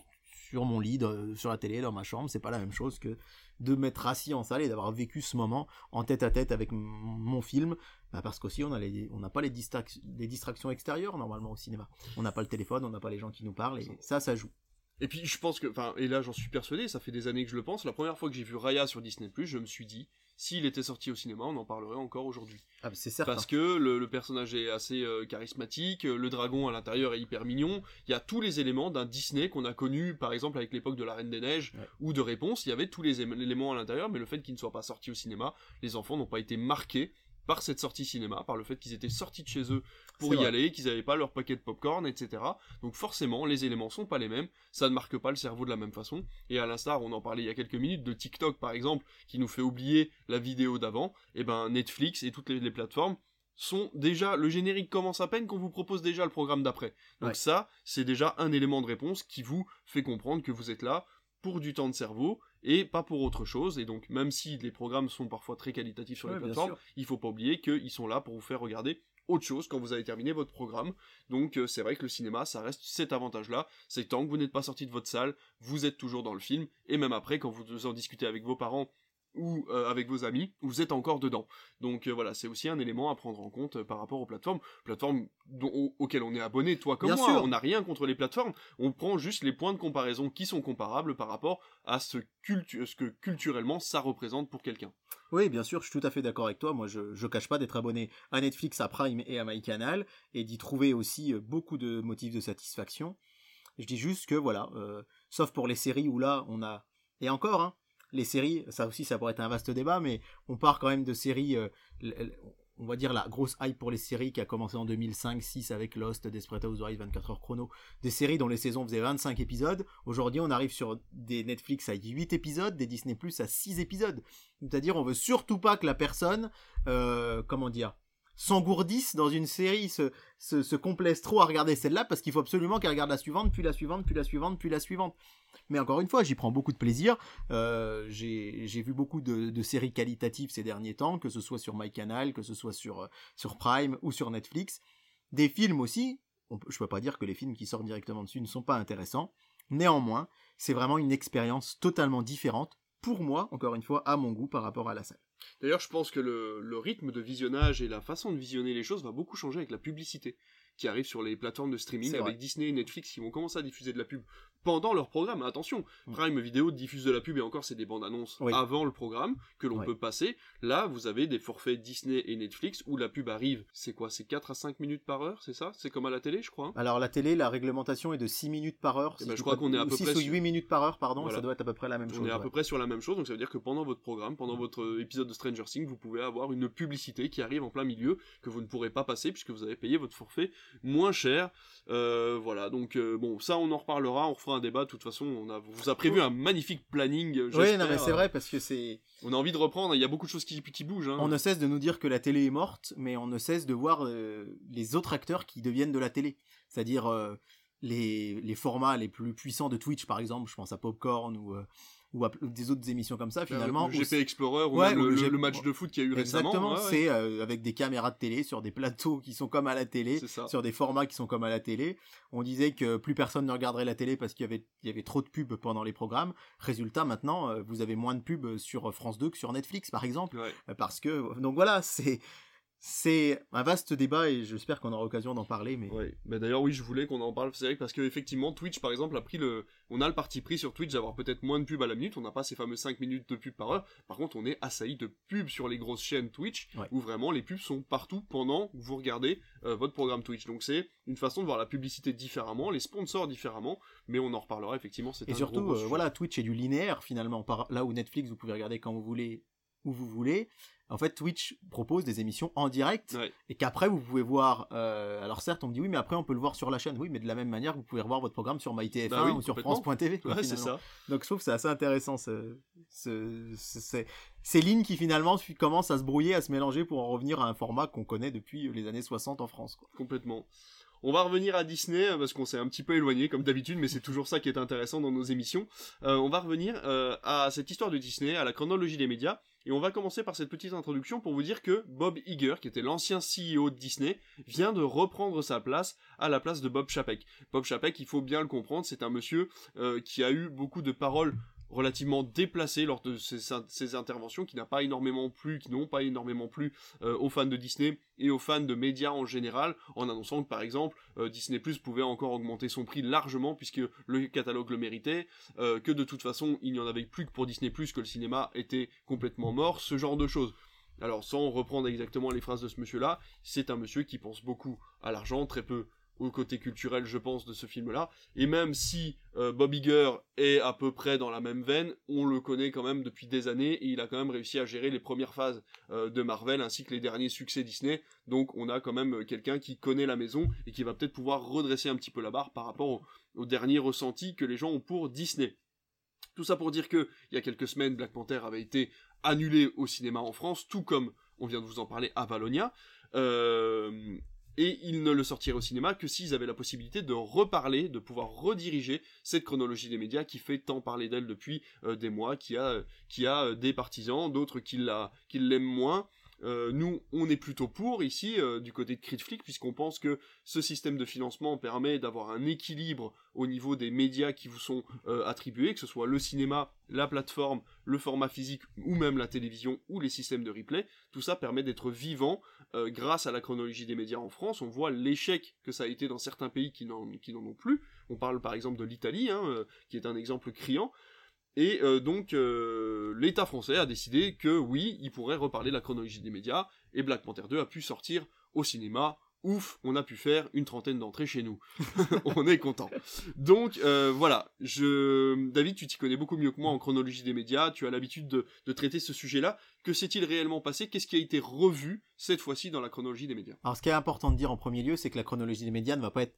[SPEAKER 2] sur mon lit, sur la télé, dans ma chambre, c'est pas la même chose que de m'être assis en salle et d'avoir vécu ce moment en tête à tête avec mon film, bah, parce qu'aussi on n'a pas les, distractions extérieures normalement au cinéma. On n'a pas le téléphone, on n'a pas les gens qui nous parlent et ça, ça joue.
[SPEAKER 1] Et puis je pense que, enfin, et là j'en suis persuadé, ça fait des années que je le pense, la première fois que j'ai vu Raya sur Disney+, je me suis dit, s'il était sorti au cinéma, on en parlerait encore aujourd'hui.
[SPEAKER 2] Ah, c'est certain.
[SPEAKER 1] Parce que le, personnage est assez euh, charismatique, le dragon à l'intérieur est hyper mignon, il y a tous les éléments d'un Disney qu'on a connu, par exemple avec l'époque de la Reine des Neiges, ou de Réponse, il y avait tous les éléments à l'intérieur, mais le fait qu'il ne soit pas sorti au cinéma, les enfants n'ont pas été marqués par cette sortie cinéma, par le fait qu'ils étaient sortis de chez eux pour y aller, qu'ils n'avaient pas leur paquet de popcorn, etc. Donc forcément, les éléments sont pas les mêmes, ça ne marque pas le cerveau de la même façon. Et à l'instar, on en parlait il y a quelques minutes de TikTok par exemple, qui nous fait oublier la vidéo d'avant. Et eh ben Netflix et toutes les, plateformes sont déjà le générique commence à peine qu'on vous propose déjà le programme d'après. Donc ça, c'est déjà un élément de réponse qui vous fait comprendre que vous êtes là pour du temps de cerveau et pas pour autre chose. Et donc, même si les programmes sont parfois très qualitatifs sur les plateformes, il faut pas oublier qu'ils sont là pour vous faire regarder autre chose quand vous avez terminé votre programme. Donc euh, c'est vrai que le cinéma, ça reste cet avantage-là, c'est que tant que vous n'êtes pas sorti de votre salle, vous êtes toujours dans le film, et même après, quand vous en discutez avec vos parents ou euh, avec vos amis, vous êtes encore dedans. Donc euh, voilà, c'est aussi un élément à prendre en compte euh, par rapport aux plateformes, plateformes auxquelles on est abonné, toi comme moi, on n'a rien contre les plateformes, on prend juste les points de comparaison qui sont comparables par rapport à ce, ce que culturellement ça représente pour quelqu'un.
[SPEAKER 2] Oui, bien sûr, je suis tout à fait d'accord avec toi. Moi, je, je cache pas d'être abonné à Netflix, à Prime et à MyCanal, et d'y trouver aussi beaucoup de motifs de satisfaction. Je dis juste que voilà, sauf pour les séries où là, on a et encore, hein, les séries, ça aussi, ça pourrait être un vaste débat, mais on part quand même de séries, euh, on va dire la grosse hype pour les séries qui a commencé en 2005-6 avec Lost, Desperate Housewives, 24 heures chrono, des séries dont les saisons faisaient 25 épisodes. Aujourd'hui, on arrive sur des Netflix à 8 épisodes, des Disney Plus à 6 épisodes. C'est-à-dire, on veut surtout pas que la personne, euh, comment dire, s'engourdisse dans une série, se, se, se complaise trop à regarder celle-là parce qu'il faut absolument qu'elle regarde la suivante, puis la suivante, puis la suivante, puis la suivante. Mais encore une fois, j'y prends beaucoup de plaisir. Euh, j'ai vu beaucoup de, séries qualitatives ces derniers temps, que ce soit sur MyCanal, que ce soit sur, euh, sur Prime ou sur Netflix. Des films aussi. Je peux pas dire que les films qui sortent directement dessus ne sont pas intéressants. Néanmoins, c'est vraiment une expérience totalement différente pour moi, encore une fois, à mon goût par rapport à la salle.
[SPEAKER 1] D'ailleurs, je pense que le, rythme de visionnage et la façon de visionner les choses va beaucoup changer avec la publicité qui arrivent sur les plateformes de streaming
[SPEAKER 2] vrai.
[SPEAKER 1] avec Disney et Netflix qui vont commencer à diffuser de la pub pendant leur programme. Attention,
[SPEAKER 2] Mm.
[SPEAKER 1] Prime Video diffuse de la pub et encore c'est des bandes annonces
[SPEAKER 2] Oui.
[SPEAKER 1] avant le programme que l'on peut passer. Là, vous avez des forfaits Disney et Netflix où la pub arrive. C'est quoi C'est 4 à 5 minutes par heure, c'est ça? C'est comme à la télé, je crois. hein
[SPEAKER 2] Alors la télé, la réglementation est de 6 minutes par heure.
[SPEAKER 1] Eh
[SPEAKER 2] si
[SPEAKER 1] ben, je crois qu'on est à peu
[SPEAKER 2] 6
[SPEAKER 1] près
[SPEAKER 2] ou
[SPEAKER 1] sur-
[SPEAKER 2] 8 minutes par heure, pardon,
[SPEAKER 1] Voilà.
[SPEAKER 2] ça doit être à peu près la même chose.
[SPEAKER 1] On est à
[SPEAKER 2] ouais.
[SPEAKER 1] peu près sur la même chose, donc ça veut dire que pendant votre programme, pendant votre euh, épisode de Stranger Things, vous pouvez avoir une publicité qui arrive en plein milieu que vous ne pourrez pas passer puisque vous avez payé votre forfait moins cher. Euh, voilà, donc euh, bon, ça on en reparlera, on refera un débat. De toute façon, on a, vous a prévu un magnifique planning. euh,
[SPEAKER 2] Oui,
[SPEAKER 1] j'espère.
[SPEAKER 2] non mais c'est vrai parce que c'est.
[SPEAKER 1] On a envie de reprendre. Il y a beaucoup de choses qui, qui bougent. Hein.
[SPEAKER 2] On ne cesse de nous dire que la télé est morte, mais on ne cesse de voir euh, les autres acteurs qui deviennent de la télé. C'est-à-dire les, les formats les plus puissants de Twitch, par exemple, je pense à Popcorn ou, ou à des autres émissions comme ça, finalement.
[SPEAKER 1] Euh, le
[SPEAKER 2] où
[SPEAKER 1] GP Explorer ou
[SPEAKER 2] Ouais,
[SPEAKER 1] le,
[SPEAKER 2] le
[SPEAKER 1] le- le match de foot qu'il y a eu récemment.
[SPEAKER 2] Exactement,
[SPEAKER 1] ouais,
[SPEAKER 2] c'est euh, avec des caméras de télé sur des plateaux qui sont comme à la télé, sur des formats qui sont comme à la télé. On disait que plus personne ne regarderait la télé parce qu'il y avait, il y avait trop de pubs pendant les programmes. Résultat, maintenant, euh, vous avez moins de pubs sur France 2 que sur Netflix, par exemple. Euh, Parce que, donc voilà, c'est, c'est un vaste débat et j'espère qu'on aura l'occasion d'en parler, mais
[SPEAKER 1] Ouais, bah d'ailleurs oui, je voulais qu'on en parle, c'est vrai parce que effectivement Twitch par exemple a pris le on a le parti pris sur Twitch d'avoir peut-être moins de pubs à la minute, on n'a pas ces fameux 5 minutes de pub par heure. Par contre, on est assailli de pubs sur les grosses chaînes Twitch
[SPEAKER 2] Ouais.
[SPEAKER 1] où vraiment les pubs sont partout pendant que vous regardez euh, votre programme Twitch. Donc c'est une façon de voir la publicité différemment, les sponsors différemment, mais on en reparlera effectivement, c'est
[SPEAKER 2] Et
[SPEAKER 1] un
[SPEAKER 2] surtout,
[SPEAKER 1] gros, gros
[SPEAKER 2] euh, voilà, Twitch est du linéaire finalement. Par là où Netflix, vous pouvez regarder quand vous voulez, où vous voulez. En fait, Twitch propose des émissions en direct
[SPEAKER 1] Ouais.
[SPEAKER 2] et qu'après vous pouvez voir. euh, alors certes, on me dit oui, mais après on peut le voir sur la chaîne. Oui, mais de la même manière vous pouvez revoir votre programme sur MyTF1
[SPEAKER 1] Bah oui,
[SPEAKER 2] ou sur. France.tv.
[SPEAKER 1] Ouais, c'est ça.
[SPEAKER 2] Donc je trouve que c'est assez intéressant ce, ce, ce- ces- lignes qui finalement commencent à se brouiller, à se mélanger pour en revenir à un format qu'on connaît depuis les années 60 en France. Quoi.
[SPEAKER 1] Complètement. On va revenir à Disney euh, parce qu'on s'est un petit peu éloigné comme d'habitude, mais c'est toujours ça qui est intéressant dans nos émissions. Euh, on va revenir euh, à cette histoire de Disney, à la chronologie des médias, et on va commencer par cette petite introduction pour vous dire que Bob Iger, qui était l'ancien CEO de Disney, vient de reprendre sa place à la place de Bob Chapek. Bob Chapek, il faut bien le comprendre, c'est un monsieur qui a eu beaucoup de paroles relativement déplacées lors de ses interventions, qui n'a pas énormément plu, qui n'ont pas énormément plu euh, aux fans de Disney et aux fans de médias en général, en annonçant que par exemple euh, Disney Plus pouvait encore augmenter son prix largement puisque le catalogue le méritait, euh, que de toute façon il n'y en avait plus que pour Disney Plus, que le cinéma était complètement mort, ce genre de choses. Alors sans reprendre exactement les phrases de ce monsieur-là, c'est un monsieur qui pense beaucoup à l'argent, très peu au côté culturel, je pense, de ce film-là. Et même si euh, Bob Iger est à peu près dans la même veine, on le connaît quand même depuis des années et il a quand même réussi à gérer les premières phases euh, de Marvel ainsi que les derniers succès Disney. Donc on a quand même euh, quelqu'un qui connaît la maison et qui va peut-être pouvoir redresser un petit peu la barre par rapport au, au dernier ressenti que les gens ont pour Disney. Tout ça pour dire que il y a quelques semaines, Black Panther avait été annulé au cinéma en France, tout comme on vient de vous en parler à Valonia. Euh, et ils ne le sortiraient au cinéma que s'ils avaient la possibilité de reparler, de pouvoir rediriger cette chronologie des médias qui fait tant parler d'elle depuis euh, des mois, qui a, a euh, des partisans, d'autres qui l'aiment moins. Euh, nous, on est plutôt pour ici, euh, du côté de Critflick, puisqu'on pense que ce système de financement permet d'avoir un équilibre au niveau des médias qui vous sont euh, attribués, que ce soit le cinéma, la plateforme, le format physique ou même la télévision ou les systèmes de replay. Tout ça permet d'être vivant grâce à la chronologie des médias en France. On voit l'échec que ça a été dans certains pays qui n'en ont plus. On parle par exemple de l'Italie, hein, qui est un exemple criant. Et euh, donc euh, l'État français a décidé que oui, il pourrait reparler la chronologie des médias, et Black Panther 2 a pu sortir au cinéma. Ouf, on a pu faire une trentaine d'entrées chez nous. on est content. Donc euh, voilà, David, tu t'y connais beaucoup mieux que moi en chronologie des médias, tu as l'habitude de, traiter ce sujet-là. Que s'est-il réellement passé? Qu'est-ce qui a été revu cette fois-ci dans la chronologie des médias?
[SPEAKER 2] Alors ce qui est important de dire en premier lieu, c'est que la chronologie des médias ne va pas être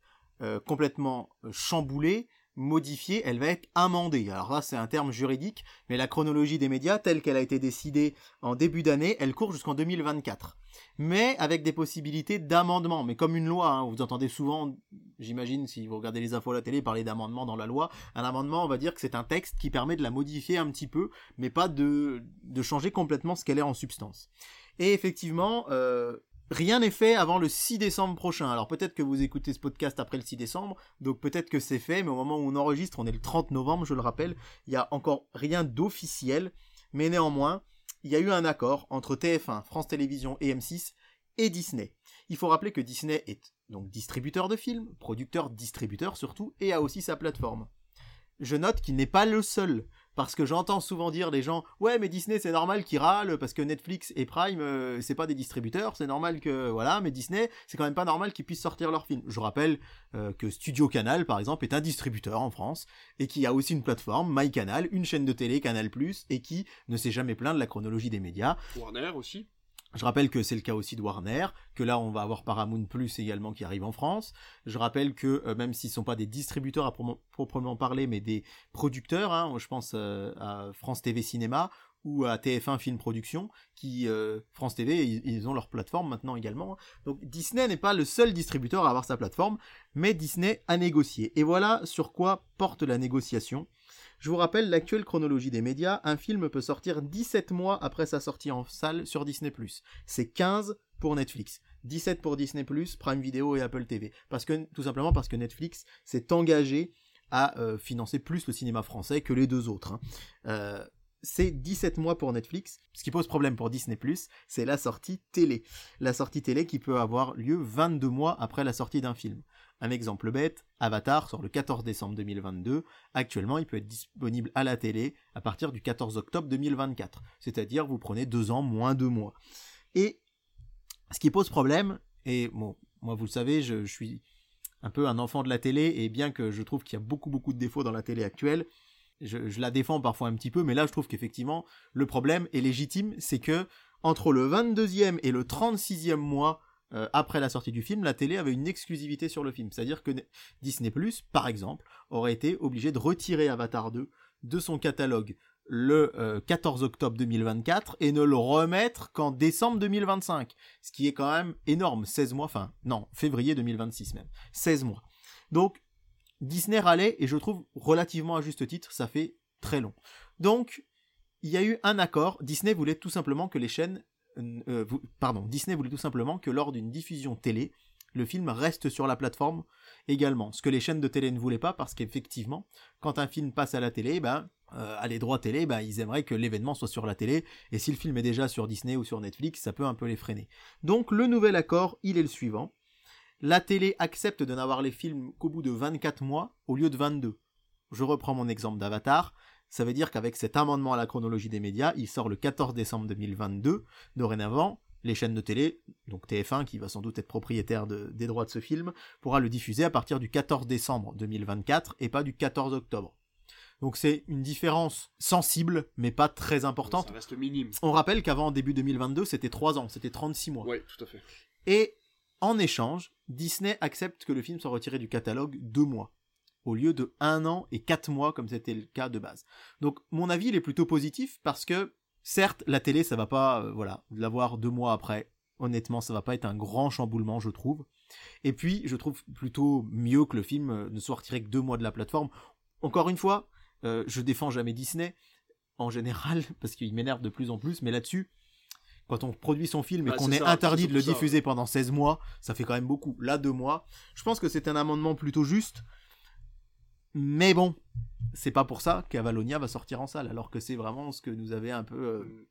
[SPEAKER 2] complètement chamboulée, modifiée, elle va être amendée. Alors là, c'est un terme juridique, mais la chronologie des médias, telle qu'elle a été décidée en début d'année, elle court jusqu'en 2024. Mais avec des possibilités d'amendement, mais comme une loi, hein, vous entendez souvent, j'imagine, si vous regardez les infos à la télé, parler d'amendement dans la loi. Un amendement, on va dire que c'est un texte qui permet de la modifier un petit peu, mais pas de, de changer complètement ce qu'elle est en substance. Et effectivement, euh, Rien n'est fait avant le 6 décembre prochain. Alors peut-être que vous écoutez ce podcast après le 6 décembre, donc peut-être que c'est fait, mais au moment où on enregistre, on est le 30 novembre, je le rappelle, il n'y a encore rien d'officiel, mais néanmoins, il y a eu un accord entre TF1, France Télévisions et M6 et Disney. Il faut rappeler que Disney est donc distributeur de films, producteur, distributeur surtout, et a aussi sa plateforme. Je note qu'il n'est pas le seul, parce que j'entends souvent dire des gens ouais mais Disney c'est normal qu'ils râlent parce que Netflix et Prime euh, c'est pas des distributeurs, c'est normal que voilà, mais Disney c'est quand même pas normal qu'ils puissent sortir leurs films. Je rappelle euh, que Studio Canal par exemple est un distributeur en France et qui a aussi une plateforme MyCanal, une chaîne de télé Canal+ et qui ne s'est jamais plaint de la chronologie des médias.
[SPEAKER 1] Warner aussi.
[SPEAKER 2] Je rappelle que c'est le cas aussi de Warner, que là on va avoir Paramount Plus également qui arrive en France. Je rappelle que euh, même s'ils sont pas des distributeurs à proprement parler, mais des producteurs, hein, je pense euh, à France TV Cinéma ou à TF1 Film Production, qui euh, France TV, ils, ont leur plateforme maintenant également. Donc Disney n'est pas le seul distributeur à avoir sa plateforme, mais Disney a négocié. Et voilà sur quoi porte la négociation. Je vous rappelle l'actuelle chronologie des médias, un film peut sortir 17 mois après sa sortie en salle sur Disney+. C'est 15 pour Netflix, 17 pour Disney+, Prime Video et Apple TV. Tout simplement parce que Netflix s'est engagé à euh, financer plus le cinéma français que les deux autres. Hein. Euh, c'est 17 mois pour Netflix. Ce qui pose problème pour Disney+, c'est la sortie télé. La sortie télé qui peut avoir lieu 22 mois après la sortie d'un film. Un exemple bête, Avatar sort le 14 décembre 2022. Actuellement, il peut être disponible à la télé à partir du 14 octobre 2024. C'est-à-dire, vous prenez deux ans moins deux mois. Et ce qui pose problème, et bon, moi vous le savez, je, suis un peu un enfant de la télé, et bien que je trouve qu'il y a beaucoup beaucoup de défauts dans la télé actuelle, je, la défends parfois un petit peu, mais là je trouve qu'effectivement, le problème est légitime, c'est que entre le 22e et le 36e mois euh, après la sortie du film, la télé avait une exclusivité sur le film. C'est-à-dire que Disney ⁇ par exemple, aurait été obligé de retirer Avatar 2 de son catalogue le 14 euh, octobre 2024 et ne le remettre qu'en décembre 2025. Ce qui est quand même énorme, 16 mois, enfin non, février 2026 même, 16 mois. Donc Disney râlait, et je trouve relativement à juste titre, ça fait très long. Donc, il y a eu un accord, Disney voulait tout simplement que les chaînes euh, Disney voulait tout simplement que lors d'une diffusion télé, le film reste sur la plateforme également. Ce que les chaînes de télé ne voulaient pas parce qu'effectivement, quand un film passe à la télé, ben, à les droits télé, ben, ils aimeraient que l'événement soit sur la télé. Et si le film est déjà sur Disney ou sur Netflix, ça peut un peu les freiner. Donc le nouvel accord, il est le suivant. La télé accepte de n'avoir les films qu'au bout de 24 mois au lieu de 22. Je reprends mon exemple d'Avatar. Ça veut dire qu'avec cet amendement à la chronologie des médias, il sort le 14 décembre 2022. Dorénavant, les chaînes de télé, donc TF1 qui va sans doute être propriétaire des droits de ce film, pourra le diffuser à partir du 14 décembre 2024 et pas du 14 octobre. Donc c'est une différence sensible, mais pas très importante.
[SPEAKER 1] Ça reste minime.
[SPEAKER 2] On rappelle qu'avant début 2022, c'était 3 ans, c'était 36 mois.
[SPEAKER 1] Oui, tout à fait.
[SPEAKER 2] Et en échange, Disney accepte que le film soit retiré du catalogue deux mois au lieu de un an et quatre mois comme c'était le cas de base. Donc mon avis il est plutôt positif parce que certes la télé ça va pas euh, voilà l'avoir deux mois après honnêtement ça va pas être un grand chamboulement je trouve et puis je trouve plutôt mieux que le film euh, ne soit retiré que deux mois de la plateforme encore une fois euh, je défends jamais Disney en général parce qu'il m'énerve de plus en plus mais là-dessus quand on produit son film et bah, qu'on est, interdit de le diffuser pendant 16 mois, ça fait quand même beaucoup. Là, deux mois. Je pense que c'est un amendement plutôt juste. Mais bon, c'est pas pour ça qu'Avalonia va sortir en salle, alors que c'est vraiment ce que nous avait un peu euh,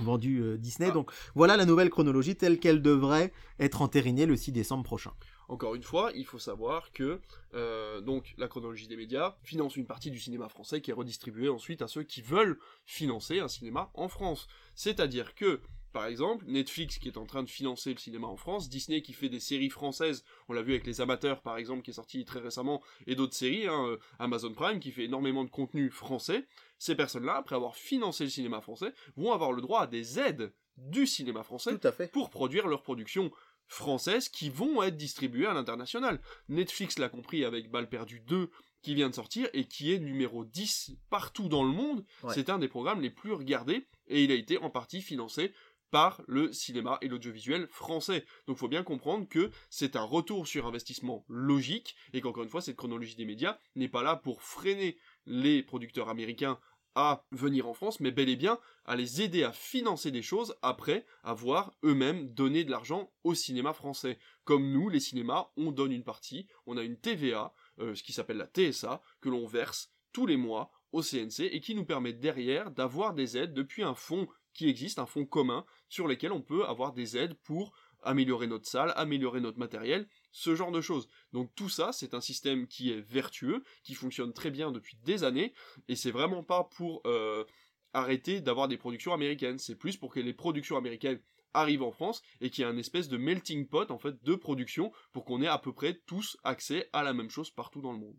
[SPEAKER 2] vendu euh, Disney. Ah. Donc voilà la nouvelle chronologie telle qu'elle devrait être entérinée le 6 décembre prochain.
[SPEAKER 1] Encore une fois, il faut savoir que euh, donc la chronologie des médias finance une partie du cinéma français qui est redistribuée ensuite à ceux qui veulent financer un cinéma en France. C'est-à-dire que par exemple, Netflix qui est en train de financer le cinéma en France, Disney qui fait des séries françaises, on l'a vu avec Les Amateurs par exemple qui est sorti très récemment, et d'autres séries, hein, euh, Amazon Prime qui fait énormément de contenu français, ces personnes-là, après avoir financé le cinéma français, vont avoir le droit à des aides du cinéma français pour produire leurs productions françaises qui vont être distribuées à l'international. Netflix l'a compris avec Balle perdue 2 qui vient de sortir et qui est numéro 10 partout dans le monde. C'est un des programmes les plus regardés et il a été en partie financé par le cinéma et l'audiovisuel français. Donc il faut bien comprendre que c'est un retour sur investissement logique et qu'encore une fois cette chronologie des médias n'est pas là pour freiner les producteurs américains à venir en France, mais bel et bien à les aider à financer des choses après avoir eux-mêmes donné de l'argent au cinéma français. Comme nous, les cinémas, on donne une partie, on a une TVA, euh, ce qui s'appelle la TSA, que l'on verse tous les mois au CNC et qui nous permet derrière d'avoir des aides depuis un fonds qui existe, un fonds commun sur lesquels on peut avoir des aides pour améliorer notre salle, améliorer notre matériel, ce genre de choses. Donc tout ça, c'est un système qui est vertueux, qui fonctionne très bien depuis des années, et c'est vraiment pas pour euh, arrêter d'avoir des productions américaines, c'est plus pour que les productions américaines arrivent en France et qu'il y ait un espèce de melting pot en fait de production pour qu'on ait à peu près tous accès à la même chose partout dans le monde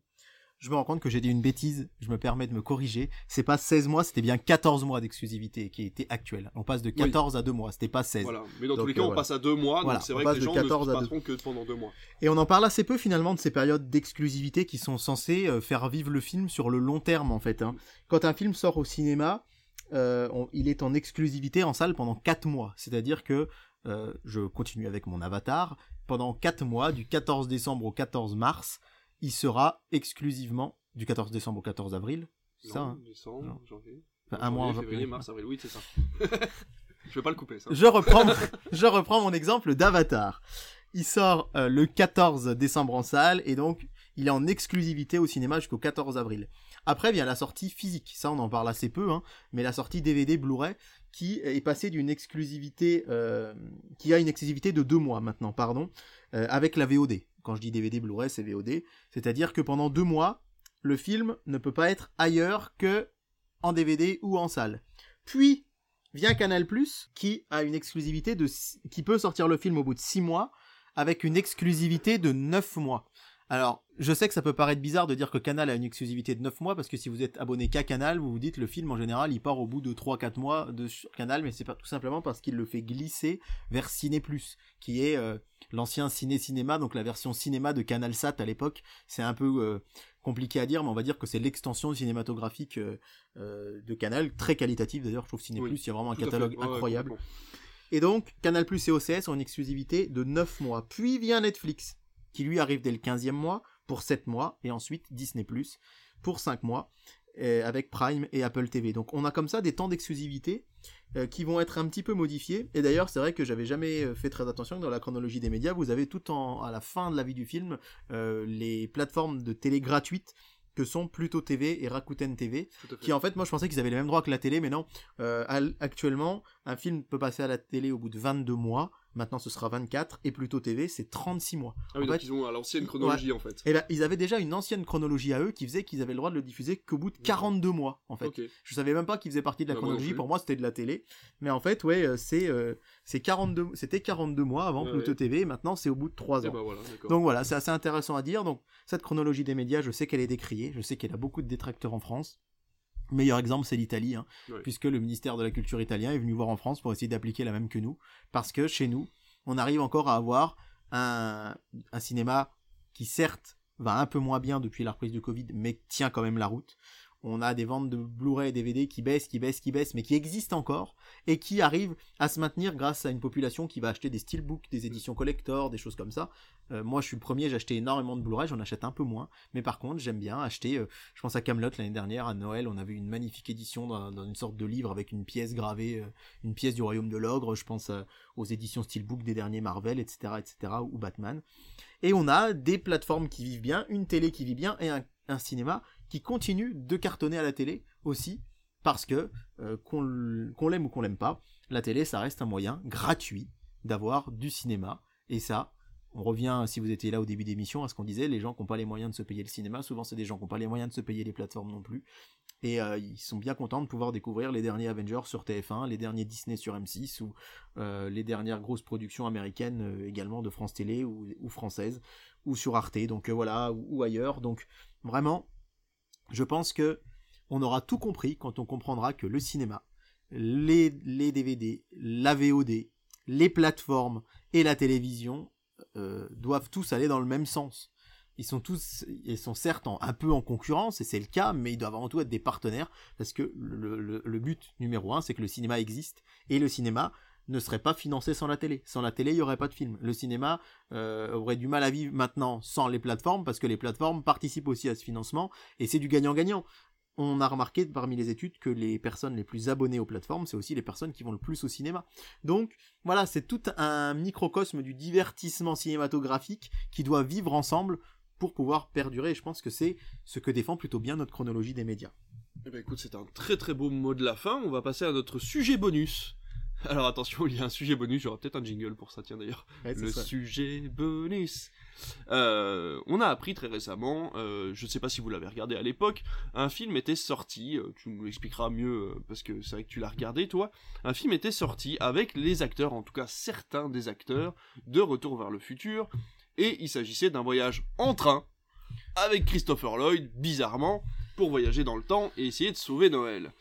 [SPEAKER 2] je me rends compte que j'ai dit une bêtise, je me permets de me corriger. C'est pas 16 mois, c'était bien 14 mois d'exclusivité qui était actuel. On passe de 14 à 2 mois, c'était pas 16.
[SPEAKER 1] Voilà, mais dans tous les cas, euh, on passe à 2 mois, donc c'est vrai que les gens 14 ne passeront que pendant 2 mois.
[SPEAKER 2] Et on en parle assez peu finalement de ces périodes d'exclusivité qui sont censées euh, faire vivre le film sur le long terme en fait. Hein. Quand un film sort au cinéma, euh, il est en exclusivité en salle pendant 4 mois. C'est-à-dire que, je continue avec mon avatar, pendant 4 mois, du 14 décembre au 14 mars, il sera exclusivement du 14 décembre au 14 avril.
[SPEAKER 1] ça, hein décembre, janvier.
[SPEAKER 2] un mois
[SPEAKER 1] en février, mars, avril, oui, c'est ça. je vais pas le couper, ça.
[SPEAKER 2] Je reprends, je reprends mon exemple d'Avatar. Il sort euh, le 14 décembre en salle et donc il est en exclusivité au cinéma jusqu'au 14 avril. Après vient la sortie physique, ça on en parle assez peu, hein, mais la sortie DVD Blu-ray qui est passée d'une exclusivité, euh, qui a une exclusivité de deux mois maintenant, pardon, euh, avec la VOD. Quand je dis DVD, Blu-ray, c'est VOD. C'est-à-dire que pendant deux mois, le film ne peut pas être ailleurs que en DVD ou en salle. Puis vient Canal+, qui a une exclusivité de, qui peut sortir le film au bout de six mois, avec une exclusivité de neuf mois. Alors, je sais que ça peut paraître bizarre de dire que Canal a une exclusivité de 9 mois, parce que si vous êtes abonné qu'à Canal, vous vous dites le film en général, il part au bout de 3-4 mois de Canal, mais c'est pas tout simplement parce qu'il le fait glisser vers Ciné+, qui est euh, l'ancien ciné-cinéma, donc la version cinéma de Canal Sat à l'époque. C'est un peu euh, compliqué à dire, mais on va dire que c'est l'extension cinématographique euh, de Canal, très qualitative d'ailleurs, je trouve Ciné+, il y a vraiment un catalogue incroyable. et donc, Canal+, et OCS ont une exclusivité de 9 mois. Puis vient Netflix qui lui arrive dès le 15e mois pour 7 mois, et ensuite Disney ⁇ pour 5 mois, euh, avec Prime et Apple TV. Donc on a comme ça des temps d'exclusivité euh, qui vont être un petit peu modifiés. Et d'ailleurs, c'est vrai que j'avais jamais euh, fait très attention dans la chronologie des médias, vous avez tout en, à la fin de la vie du film les plateformes de télé gratuites que sont Pluto TV et Rakuten TV, qui en fait, moi je pensais qu'ils avaient les mêmes droits que la télé, mais non. actuellement, un film peut passer à la télé au bout de 22 mois, Maintenant, ce sera 24 et plutôt TV, c'est 36 mois.
[SPEAKER 1] Ah oui, donc ils ont l'ancienne chronologie en fait.
[SPEAKER 2] Et eh ben, ils avaient déjà une ancienne chronologie à eux qui faisait qu'ils avaient le droit de le diffuser qu'au bout de 42 mois en fait. Je savais même pas qu'ils faisaient partie de la bah, chronologie. Pour moi, c'était de la télé. Mais en fait, ouais, euh, c'est euh, c'est 42 c'était 42 mois avant Pluto TV. maintenant, c'est au bout de 3 ans.
[SPEAKER 1] Ben
[SPEAKER 2] donc voilà, c'est assez intéressant à dire. Donc cette chronologie des médias, je sais qu'elle est décriée. Je sais qu'elle a beaucoup de détracteurs en France. Meilleur exemple, c'est l'Italie, hein, puisque le ministère de la Culture italien est venu voir en France pour essayer d'appliquer la même que nous, parce que chez nous, on arrive encore à avoir un, un cinéma qui certes va un peu moins bien depuis la reprise du Covid, mais tient quand même la route on a des ventes de Blu-ray et DVD qui baissent, qui baissent, qui baissent, mais qui existent encore et qui arrivent à se maintenir grâce à une population qui va acheter des steelbooks, des éditions collector, des choses comme ça. Euh, moi, je suis le premier, j'ai acheté énormément de Blu-ray, j'en achète un peu moins, mais par contre, j'aime bien acheter. Euh, je pense à Camelot l'année dernière, à Noël, on avait une magnifique édition dans, une sorte de livre avec une pièce gravée, euh, une pièce du Royaume de l'Ogre. Je pense aux éditions steelbook des derniers Marvel, etc., etc., ou Batman. Et on a des plateformes qui vivent bien, une télé qui vit bien et un cinéma qui continue de cartonner à la télé aussi, parce que qu'on l'aime ou qu'on l'aime pas, la télé ça reste un moyen gratuit d'avoir du cinéma, et ça, on revient, si vous étiez là au début d'émission, à ce qu'on disait, les gens qui n'ont pas les moyens de se payer le cinéma, souvent c'est des gens qui n'ont pas les moyens de se payer les plateformes non plus, et euh, ils sont bien contents de pouvoir découvrir les derniers Avengers sur TF1, les derniers Disney sur M6, ou euh, les dernières grosses productions américaines également de France Télé ou, françaises, ou sur Arte, donc voilà, ou ailleurs, donc vraiment, je pense que on aura tout compris quand on comprendra que le cinéma, les DVD, la VOD, les plateformes et la télévision euh, doivent tous aller dans le même sens. Ils sont tous, ils sont certes un peu en concurrence, et c'est le cas, mais ils doivent avant tout être des partenaires, parce que le but numéro un, c'est que le cinéma existe, et le cinéma ne serait pas financé sans la télé. Sans la télé, il n'y aurait pas de film. Le cinéma euh, aurait du mal à vivre maintenant sans les plateformes, parce que les plateformes participent aussi à ce financement, et c'est du gagnant-gagnant. On a remarqué parmi les études que les personnes les plus abonnées aux plateformes, c'est aussi les personnes qui vont le plus au cinéma. Donc voilà, c'est tout un microcosme du divertissement cinématographique qui doit vivre ensemble pour pouvoir perdurer, et je pense que c'est ce que défend plutôt bien notre chronologie des médias.
[SPEAKER 1] Eh ben écoute, c'est un très très beau mot de la fin, on va passer à notre sujet bonus. Alors attention, il y a un sujet bonus, j'aurai peut-être un jingle pour ça, tiens d'ailleurs.
[SPEAKER 2] Ouais,
[SPEAKER 1] le
[SPEAKER 2] ça.
[SPEAKER 1] sujet bonus. Euh, on a appris très récemment, euh, je sais pas si vous l'avez regardé à l'époque, un film était sorti, euh, tu nous l'expliqueras mieux parce que c'est vrai que tu l'as regardé toi, un film était sorti avec les acteurs, en tout cas certains des acteurs, de Retour vers le futur, et il s'agissait d'un voyage en train avec Christopher Lloyd, bizarrement, pour voyager dans le temps et essayer de sauver Noël.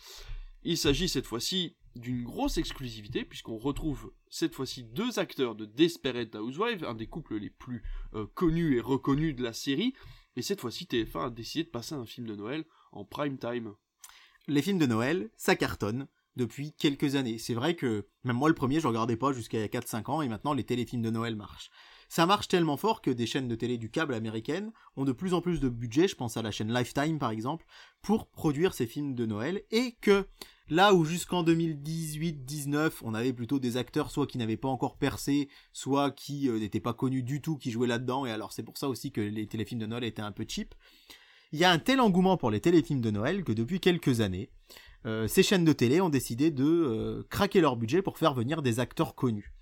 [SPEAKER 1] Il s'agit cette fois-ci d'une grosse exclusivité puisqu'on retrouve cette fois-ci deux acteurs de Desperate Housewives, un des couples les plus euh, connus et reconnus de la série, et cette fois-ci TF1 a décidé de passer un film de Noël en prime time.
[SPEAKER 2] Les films de Noël, ça cartonne depuis quelques années. C'est vrai que même moi le premier, je regardais pas jusqu'à il y a 4-5 ans et maintenant les téléfilms de Noël marchent. Ça marche tellement fort que des chaînes de télé du câble américaines ont de plus en plus de budget, je pense à la chaîne Lifetime par exemple, pour produire ces films de Noël et que là où jusqu'en 2018-19 on avait plutôt des acteurs soit qui n'avaient pas encore percé, soit qui euh, n'étaient pas connus du tout, qui jouaient là-dedans et alors c'est pour ça aussi que les téléfilms de Noël étaient un peu cheap. Il y a un tel engouement pour les téléfilms de Noël que depuis quelques années, euh, ces chaînes de télé ont décidé de euh, craquer leur budget pour faire venir des acteurs connus.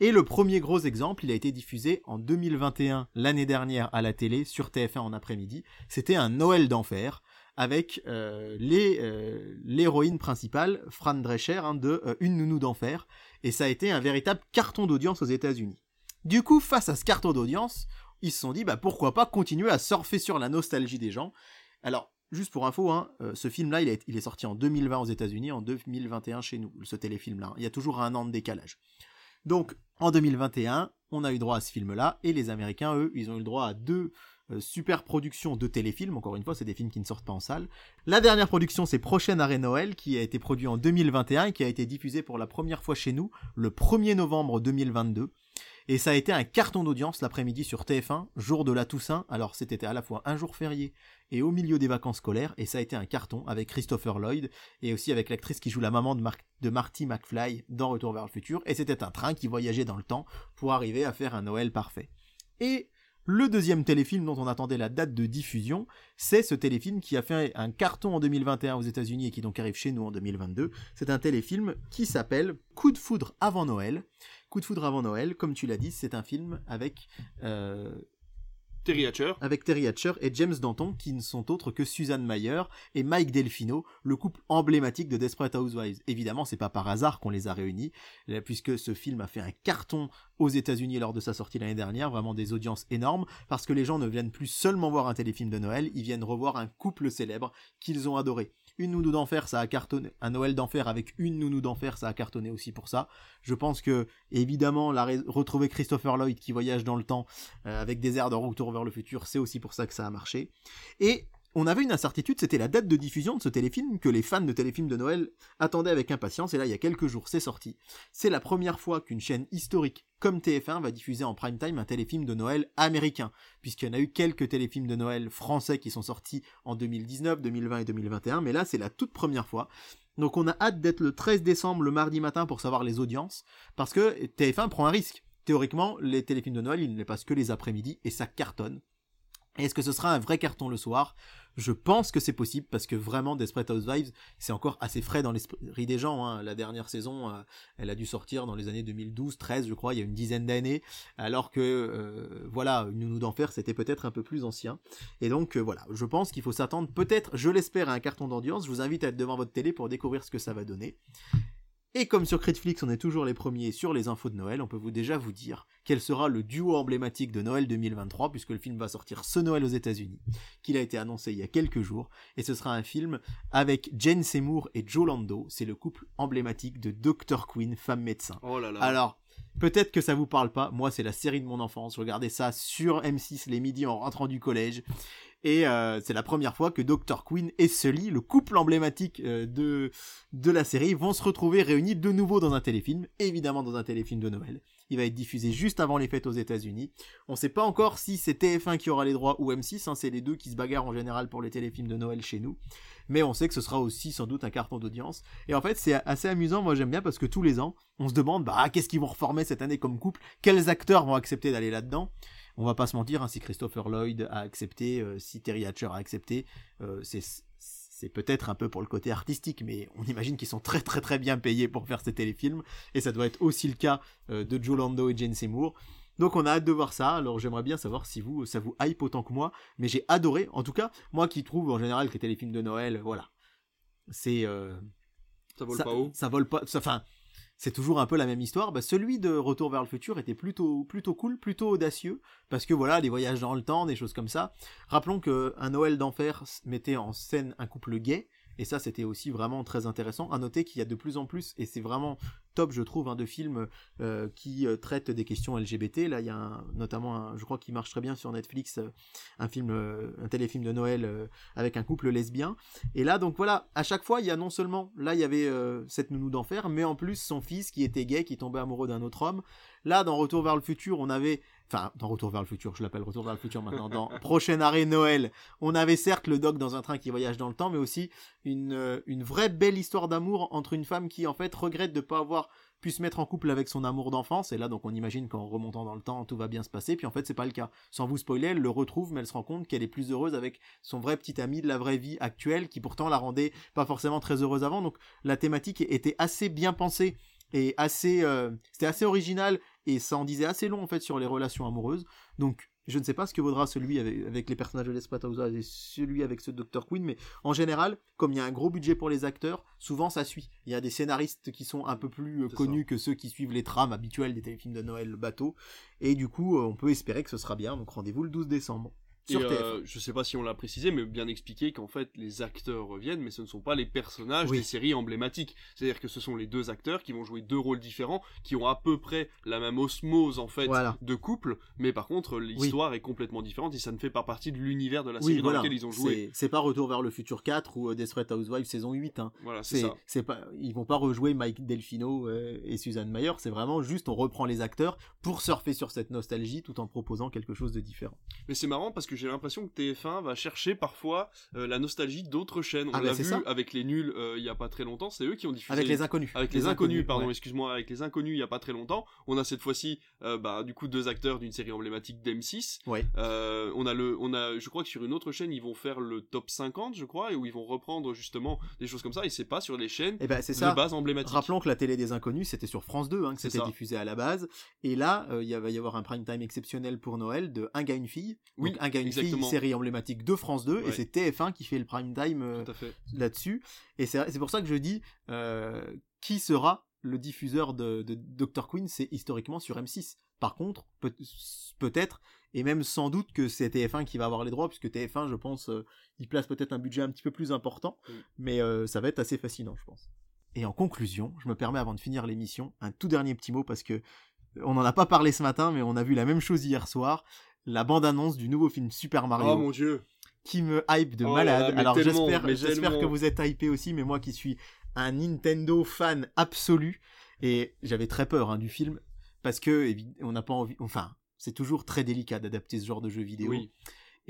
[SPEAKER 2] Et le premier gros exemple, il a été diffusé en 2021, l'année dernière, à la télé, sur TF1 en après-midi. C'était un Noël d'enfer, avec euh, euh, l'héroïne principale, Fran Drescher, hein, de euh, Une nounou d'enfer. Et ça a été un véritable carton d'audience aux États-Unis. Du coup, face à ce carton d'audience, ils se sont dit, bah pourquoi pas continuer à surfer sur la nostalgie des gens. Alors, Juste pour info, hein, ce film-là, il, il est sorti en 2020 aux États-Unis, en 2021 chez nous, ce téléfilm-là. Il y a toujours un an de décalage. Donc, en 2021, on a eu droit à ce film-là, et les Américains, eux, ils ont eu le droit à deux super productions de téléfilms. Encore une fois, c'est des films qui ne sortent pas en salle. La dernière production, c'est Prochaine Arrêt Noël, qui a été produit en 2021 et qui a été diffusé pour la première fois chez nous le 1er novembre 2022. Et ça a été un carton d'audience l'après-midi sur TF1, jour de la Toussaint. Alors c'était à la fois un jour férié et au milieu des vacances scolaires, et ça a été un carton avec Christopher Lloyd, et aussi avec l'actrice qui joue la maman de, de Marty McFly dans Retour vers le futur, et c'était un train qui voyageait dans le temps pour arriver à faire un Noël parfait. Et le deuxième téléfilm dont on attendait la date de diffusion, c'est ce téléfilm qui a fait un carton en 2021 aux États-Unis et qui donc arrive chez nous en 2022. C'est un téléfilm qui s'appelle Coup de foudre avant Noël. Coup de foudre avant Noël, comme tu l'as dit, c'est un film avec euh,
[SPEAKER 1] Terry Hatcher,
[SPEAKER 2] avec Terry Hatcher et James Danton, qui ne sont autres que Suzanne Mayer et Mike Delfino, le couple emblématique de Desperate Housewives. Évidemment, c'est pas par hasard qu'on les a réunis, puisque ce film a fait un carton aux États-Unis lors de sa sortie l'année dernière, vraiment des audiences énormes, parce que les gens ne viennent plus seulement voir un téléfilm de Noël, ils viennent revoir un couple célèbre qu'ils ont adoré. Une nounou d'enfer, ça a cartonné. Un Noël d'enfer avec une nounou d'enfer, ça a cartonné aussi pour ça. Je pense que, évidemment, la retrouver Christopher Lloyd qui voyage dans le temps euh, avec des airs de retour vers le futur, c'est aussi pour ça que ça a marché. Et on avait une incertitude, c'était la date de diffusion de ce téléfilm que les fans de téléfilms de Noël attendaient avec impatience. Et là, il y a quelques jours, c'est sorti. C'est la première fois qu'une chaîne historique comme TF1 va diffuser en prime time un téléfilm de Noël américain, puisqu'il y en a eu quelques téléfilms de Noël français qui sont sortis en 2019, 2020 et 2021, mais là, c'est la toute première fois. Donc on a hâte d'être le 13 décembre, le mardi matin, pour savoir les audiences, parce que TF1 prend un risque. Théoriquement, les téléfilms de Noël, ils ne les passent que les après-midi, et ça cartonne. Est-ce que ce sera un vrai carton le soir? Je pense que c'est possible parce que vraiment Desperate Housewives, c'est encore assez frais dans l'esprit des gens. hein. La dernière saison, euh, elle a dû sortir dans les années 2012-13, je crois, il y a une dizaine d'années, alors que euh, voilà, une nounou d'enfer, c'était peut-être un peu plus ancien. Et donc euh, voilà, je pense qu'il faut s'attendre peut-être, je l'espère, à un carton d'audience. Je vous invite à être devant votre télé pour découvrir ce que ça va donner. Et comme sur Critflix, on est toujours les premiers sur les infos de Noël, on peut vous déjà vous dire quel sera le duo emblématique de Noël 2023, puisque le film va sortir ce Noël aux États-Unis, qu'il a été annoncé il y a quelques jours, et ce sera un film avec Jane Seymour et Joe Lando, c'est le couple emblématique de Dr. Queen, femme médecin.
[SPEAKER 1] oh là là.
[SPEAKER 2] Alors, peut-être que ça vous parle pas, moi c'est la série de mon enfance, je regardais ça sur M6 les midis en rentrant du collège, et euh, c'est la première fois que Dr. Queen et Sully, le couple emblématique euh, de, de la série, vont se retrouver réunis de nouveau dans un téléfilm, évidemment dans un téléfilm de Noël. Il va être diffusé juste avant les fêtes aux États-Unis. On sait pas encore si c'est TF1 qui aura les droits ou M6, hein, c'est les deux qui se bagarrent en général pour les téléfilms de Noël chez nous. Mais on sait que ce sera aussi sans doute un carton d'audience. Et en fait, c'est assez amusant, moi j'aime bien parce que tous les ans, on se demande, bah, qu'est-ce qu'ils vont reformer cette année comme couple? Quels acteurs vont accepter d'aller là-dedans? On va pas se mentir, hein, si Christopher Lloyd a accepté, euh, si Terry Hatcher a accepté, euh, c'est c'est peut-être un peu pour le côté artistique, mais on imagine qu'ils sont très très très bien payés pour faire ces téléfilms, et ça doit être aussi le cas euh, de Joe Lando et Jane Seymour. Donc on a hâte de voir ça, alors j'aimerais bien savoir si vous, ça vous hype autant que moi, mais j'ai adoré, en tout cas, moi qui trouve en général que les téléfilms de Noël, voilà, c'est... Euh,
[SPEAKER 1] ça vole pas haut
[SPEAKER 2] Ça vole pas... Enfin, c'est toujours un peu la même histoire. Bah, celui de Retour vers le futur était plutôt, plutôt cool, plutôt audacieux, parce que voilà, des voyages dans le temps, des choses comme ça. Rappelons que Un Noël d'enfer mettait en scène un couple gay, et ça, c'était aussi vraiment très intéressant. À noter qu'il y a de plus en plus, et c'est vraiment top, je trouve, hein, de films euh, qui euh, traitent des questions LGBT. Là, il y a notamment, un, je crois qu'il marche très bien sur Netflix, euh, un film, un téléfilm de Noël avec un couple lesbien. Et là, donc voilà, à chaque fois, il y a non seulement, là, il y avait cette nounou d'enfer, mais en plus son fils qui était gay, qui tombait amoureux d'un autre homme. Là, dans Retour vers le futur, on avait enfin dans Retour vers le futur, je l'appelle Retour vers le futur maintenant, dans Prochain arrêt Noël, on avait certes le doc dans un train qui voyage dans le temps, mais aussi une, une vraie belle histoire d'amour entre une femme qui en fait regrette de ne pas avoir pu se mettre en couple avec son amour d'enfance, et là donc on imagine qu'en remontant dans le temps tout va bien se passer, puis en fait c'est pas le cas. Sans vous spoiler, elle le retrouve, mais elle se rend compte qu'elle est plus heureuse avec son vrai petit ami de la vraie vie actuelle, qui pourtant la rendait pas forcément très heureuse avant, donc la thématique était assez bien pensée et assez euh, c'était assez original et ça en disait assez long en fait sur les relations amoureuses. Donc je ne sais pas ce que vaudra celui avec, les personnages de Desperate et celui avec ce Dr. Queen, mais en général, comme il y a un gros budget pour les acteurs, souvent ça suit. Il y a des scénaristes qui sont un peu plus euh, connus que ceux qui suivent les trames habituelles des téléfilms de Noël bateau, et du coup, euh, on peut espérer que ce sera bien. Donc rendez-vous le 12 décembre.
[SPEAKER 1] Euh, je sais pas si on l'a précisé, mais bien expliqué qu'en fait les acteurs reviennent, mais ce ne sont pas les personnages des séries emblématiques. C'est-à-dire que ce sont les deux acteurs qui vont jouer deux rôles différents, qui ont à peu près la même osmose en fait de couple, mais par contre l'histoire est complètement différente et ça ne fait pas partie de l'univers de la série dans laquelle ils ont joué.
[SPEAKER 2] C'est pas Retour vers le futur 4 ou euh, Desperate Housewives saison 8. Hein.
[SPEAKER 1] Voilà, c'est ça.
[SPEAKER 2] Pas, ils vont pas rejouer Mike Delfino euh, et Suzanne Mayer, c'est vraiment juste on reprend les acteurs pour surfer sur cette nostalgie tout en proposant quelque chose de différent.
[SPEAKER 1] Mais c'est marrant parce que j'ai l'impression que TF va chercher parfois euh, la nostalgie d'autres chaînes. On ah, l'a bah, vu avec les nuls euh, il y a pas très longtemps, c'est eux qui ont diffusé.
[SPEAKER 2] Avec les inconnus.
[SPEAKER 1] Avec les, inconnus, pardon, excuse-moi, avec les inconnus il y a pas très longtemps. On a cette fois-ci, euh, bah, du coup, deux acteurs d'une série emblématique d'M6.
[SPEAKER 2] Ouais.
[SPEAKER 1] on a le, on a, je crois que sur une autre chaîne ils vont faire le top 50, je crois, et où ils vont reprendre justement des choses comme ça. Et c'est pas sur les chaînes et eh ben, c'est ça. de base emblématique.
[SPEAKER 2] Rappelons que la télé des inconnus c'était sur France 2, hein, que c'était diffusé à la base. Et là, il va y avoir un prime time exceptionnel pour Noël de Un gars une fille. Oui, Un gars une fille, série emblématique de France 2 et c'est TF1 qui fait le prime time euh, là-dessus. Et c'est pour ça que je dis euh, qui sera le diffuseur de, Dr. Queen, c'est historiquement sur M6. Par contre, peut-être, et même sans doute que c'est TF1 qui va avoir les droits, puisque TF1, je pense, euh, il place peut-être un budget un petit peu plus important, mais ça va être assez fascinant, je pense. Et en conclusion, je me permets avant de finir l'émission, un tout dernier petit mot, parce que on n'en a pas parlé ce matin, mais on a vu la même chose hier soir, la bande-annonce du nouveau film Super Mario.
[SPEAKER 1] Oh mon dieu
[SPEAKER 2] qui me hype de oh malade. Alors j'espère, j'espère que vous êtes hypé aussi, mais moi qui suis un Nintendo fan absolu et j'avais très peur hein, du film parce que on n'a pas envie, enfin c'est toujours très délicat d'adapter ce genre de jeu vidéo. Oui.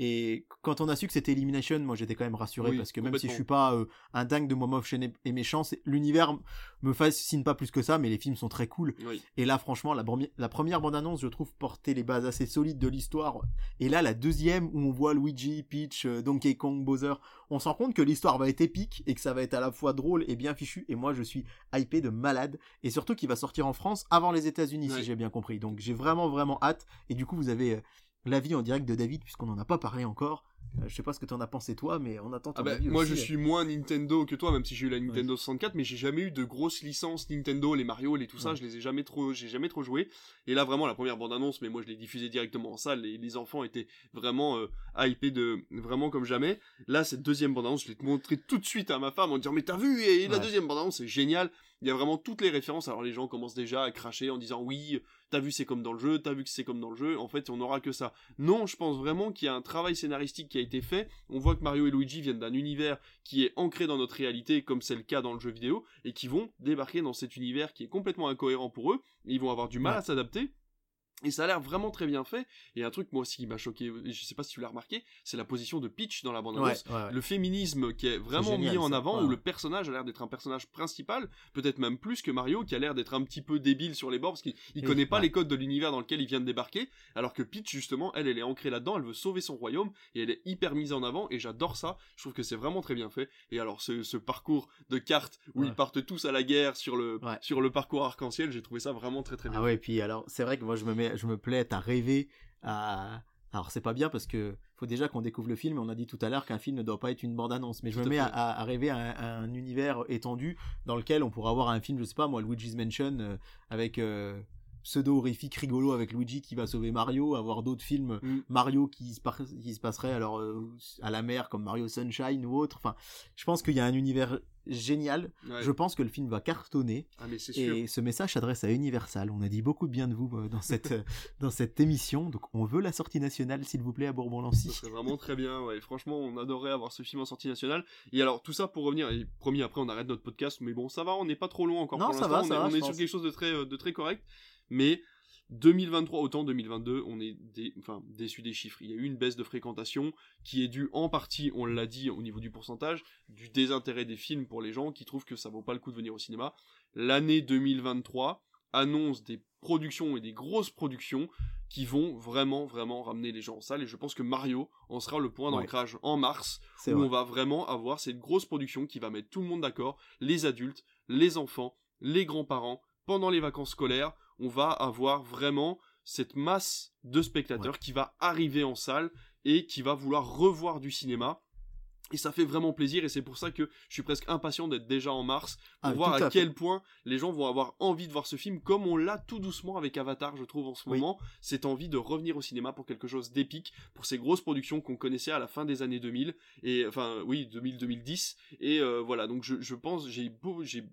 [SPEAKER 2] Et quand on a su que c'était Elimination, moi j'étais quand même rassuré parce que même si je suis pas euh, un dingue de Momov et méchant, l'univers me fascine pas plus que ça, mais les films sont très cool. Et là, franchement, la, la première bande-annonce, je trouve, portait les bases assez solides de l'histoire. Et là, la deuxième, où on voit Luigi, Peach, euh, Donkey Kong, Bowser, on se rend compte que l'histoire va être épique et que ça va être à la fois drôle et bien fichu. Et moi, je suis hypé de malade. Et surtout qu'il va sortir en France avant les États-Unis, si j'ai bien compris. Donc j'ai vraiment, vraiment hâte. Et du coup, vous avez euh, l'avis en direct de David, puisqu'on n'en a pas parlé encore. Euh, je sais pas ce que tu en as pensé toi, mais on attend ton
[SPEAKER 1] ah bah, Moi, je suis moins Nintendo que toi, même si j'ai eu la Nintendo 64, mais j'ai jamais eu de grosses licences Nintendo, les Mario, les tout ça, je les ai jamais trop, j'ai jamais trop joué. Et là, vraiment, la première bande annonce, mais moi, je l'ai diffusée directement en salle, et les enfants étaient vraiment euh, hypés de, vraiment comme jamais. Là, cette deuxième bande annonce, je l'ai montré tout de suite à ma femme en disant, mais t'as vu, et la deuxième bande annonce, c'est génial. Il y a vraiment toutes les références. Alors les gens commencent déjà à cracher en disant oui, t'as vu c'est comme dans le jeu, t'as vu que c'est comme dans le jeu. En fait, on n'aura que ça. Non, je pense vraiment qu'il y a un travail scénaristique qui a été fait. On voit que Mario et Luigi viennent d'un univers qui est ancré dans notre réalité, comme c'est le cas dans le jeu vidéo, et qui vont débarquer dans cet univers qui est complètement incohérent pour eux. Et ils vont avoir du mal à s'adapter. Et ça a l'air vraiment très bien fait. Et un truc, moi aussi, qui m'a choqué, je sais pas si tu l'as remarqué, c'est la position de Peach dans la bande-annonce. Le féminisme qui est vraiment mis en avant, où le personnage a l'air d'être un personnage principal, peut-être même plus que Mario, qui a l'air d'être un petit peu débile sur les bords, parce qu'il connaît pas les codes de l'univers dans lequel il vient de débarquer, alors que Peach, justement, elle, elle est ancrée là-dedans, elle veut sauver son royaume, et elle est hyper mise en avant, et j'adore ça. Je trouve que c'est vraiment très bien fait. Et alors, ce, parcours de cartes, où ils partent tous à la guerre sur le, sur le parcours arc-en-ciel, j'ai trouvé ça vraiment très très bien.
[SPEAKER 2] Ah ouais, puis alors, c'est vrai que moi, je me mets je me plais à rêver à. Alors c'est pas bien parce que faut déjà qu'on découvre le film. On a dit tout à l'heure qu'un film ne doit pas être une bande annonce, mais je me mets à, rêver à un, univers étendu dans lequel on pourra avoir un film, je sais pas moi, Luigi's Mansion euh, avec euh, pseudo-horrifique rigolo avec Luigi qui va sauver Mario, avoir d'autres films mm. Mario qui se, qui se passeraient alors euh, à la mer comme Mario Sunshine ou autre. Enfin, je pense qu'il y a un univers génial. Je pense que le film va cartonner.
[SPEAKER 1] Ah, mais
[SPEAKER 2] et ce message s'adresse à Universal. On a dit beaucoup de bien de vous euh, dans cette, euh, dans cette émission. Donc on veut la sortie nationale, s'il vous plaît, à Bourbon-Lancy.
[SPEAKER 1] C'est vraiment très bien. Ouais. Franchement, on adorerait avoir ce film en sortie nationale. Et alors, tout ça pour revenir, et promis, après on arrête notre podcast, mais bon, ça va, on n'est pas trop loin encore.
[SPEAKER 2] Non, ça va,
[SPEAKER 1] on, est, sur quelque chose de très, de très correct. Mais 2023, autant 2022, on est enfin, déçu des chiffres. Il y a eu une baisse de fréquentation qui est due en partie, on l'a dit au niveau du pourcentage, du désintérêt des films pour les gens qui trouvent que ça vaut pas le coup de venir au cinéma. L'année 2023 annonce des productions et des grosses productions qui vont vraiment, vraiment ramener les gens en salle. Et je pense que Mario en sera le point d'ancrage en mars, où on va vraiment avoir cette grosse production qui va mettre tout le monde d'accord, les adultes, les enfants, les grands-parents, pendant les vacances scolaires, on va avoir vraiment cette masse de spectateurs qui va arriver en salle et qui va vouloir revoir du cinéma. Et ça fait vraiment plaisir et c'est pour ça que je suis presque impatient d'être déjà en mars pour ah, voir à, quel point les gens vont avoir envie de voir ce film comme on l'a tout doucement avec Avatar je trouve en ce moment. Cette envie de revenir au cinéma pour quelque chose d'épique, pour ces grosses productions qu'on connaissait à la fin des années 2000 et enfin oui 2000-2010 et euh, voilà donc je, je pense j'ai beau j'ai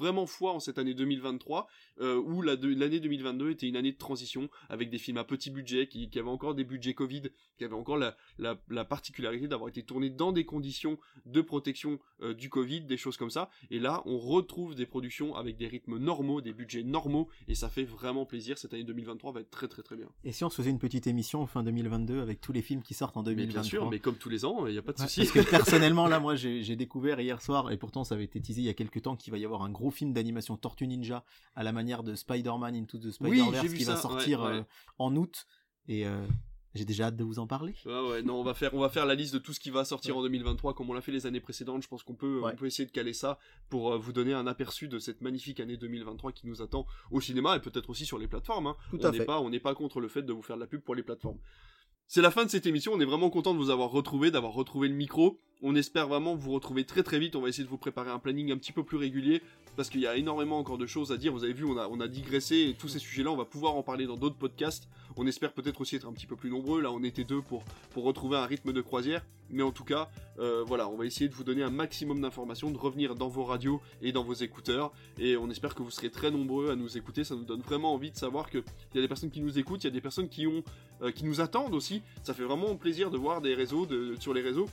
[SPEAKER 1] vraiment foi en cette année 2023 euh, où l'année 2022 était une année de transition avec des films à petit budget qui, avaient encore des budgets Covid, qui avaient encore la, particularité d'avoir été tournés dans des conditions de protection euh, du Covid, des choses comme ça. Et là, on retrouve des productions avec des rythmes normaux, des budgets normaux, et ça fait vraiment plaisir. Cette année 2023 va être très très très bien.
[SPEAKER 2] Et si on se faisait une petite émission fin 2022 avec tous les films qui sortent en 2023
[SPEAKER 1] Bien sûr, mais comme tous les ans, il n'y a pas de souci.
[SPEAKER 2] Parce que personnellement, là, moi, j'ai découvert hier soir, et pourtant ça avait été teasé il y a quelques temps, qu'il va y avoir un gros film d'animation Tortue Ninja à la manière de Spider-Man Into the Spider-Verse qui va sortir euh, en août. Et euh, j'ai déjà hâte de vous en parler.
[SPEAKER 1] ouais, non, on va faire, on va faire la liste de tout ce qui va sortir en 2023 comme on l'a fait les années précédentes. Je pense qu'on peut, on peut essayer de caler ça pour euh, vous donner un aperçu de cette magnifique année 2023 qui nous attend au cinéma et peut-être aussi sur les plateformes. Hein.
[SPEAKER 2] Tout
[SPEAKER 1] on
[SPEAKER 2] n'est
[SPEAKER 1] pas, on n'est pas contre le fait de vous faire de la pub pour les plateformes. C'est la fin de cette émission. On est vraiment content de vous avoir retrouvé, d'avoir retrouvé le micro. On espère vraiment vous retrouver très très vite. On va essayer de vous préparer un planning un petit peu plus régulier parce qu'il y a énormément encore de choses à dire. Vous avez vu, on a, on a digressé et tous ces sujets-là, on va pouvoir en parler dans d'autres podcasts. On espère peut-être aussi être un petit peu plus nombreux. Là, on était deux pour, pour retrouver un rythme de croisière. Mais en tout cas, euh, voilà, on va essayer de vous donner un maximum d'informations, de revenir dans vos radios et dans vos écouteurs. Et on espère que vous serez très nombreux à nous écouter. Ça nous donne vraiment envie de savoir qu'il y a des personnes qui nous écoutent, il y a des personnes qui, ont, euh, qui nous attendent aussi. Ça fait vraiment plaisir de voir des réseaux, sur les réseaux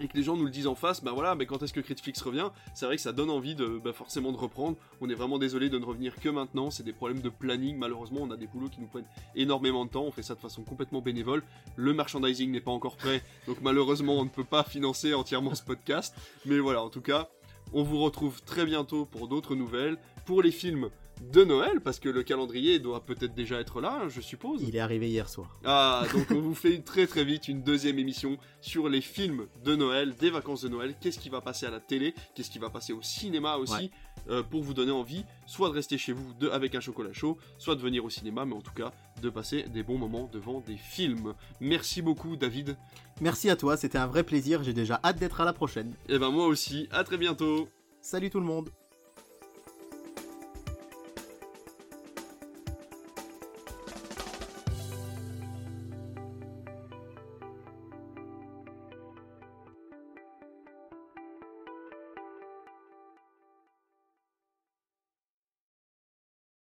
[SPEAKER 1] et que les gens nous le disent en face, bah voilà, mais quand est-ce que Critflix revient? C'est vrai que ça donne envie de bah forcément de reprendre. On est vraiment désolé de ne revenir que maintenant. C'est des problèmes de planning. Malheureusement, on a des boulots qui nous prennent énormément de temps. On fait ça de façon complètement bénévole. Le merchandising n'est pas encore prêt, donc malheureusement, on ne peut pas financer entièrement ce podcast. Mais voilà, en tout cas, on vous retrouve très bientôt pour d'autres nouvelles. Pour les films, de Noël, parce que le calendrier doit peut-être déjà être là, je suppose.
[SPEAKER 2] Il est arrivé hier soir.
[SPEAKER 1] Ah, donc on vous fait très très vite une deuxième émission sur les films de Noël, des vacances de Noël, qu'est-ce qui va passer à la télé, qu'est-ce qui va passer au cinéma aussi, euh, pour vous donner envie, soit de rester chez vous de, avec un chocolat chaud, soit de venir au cinéma, mais en tout cas de passer des bons moments devant des films. Merci beaucoup David.
[SPEAKER 2] Merci à toi, c'était un vrai plaisir, j'ai déjà hâte d'être à la prochaine.
[SPEAKER 1] Et eh ben moi aussi, à très bientôt.
[SPEAKER 2] Salut tout le monde.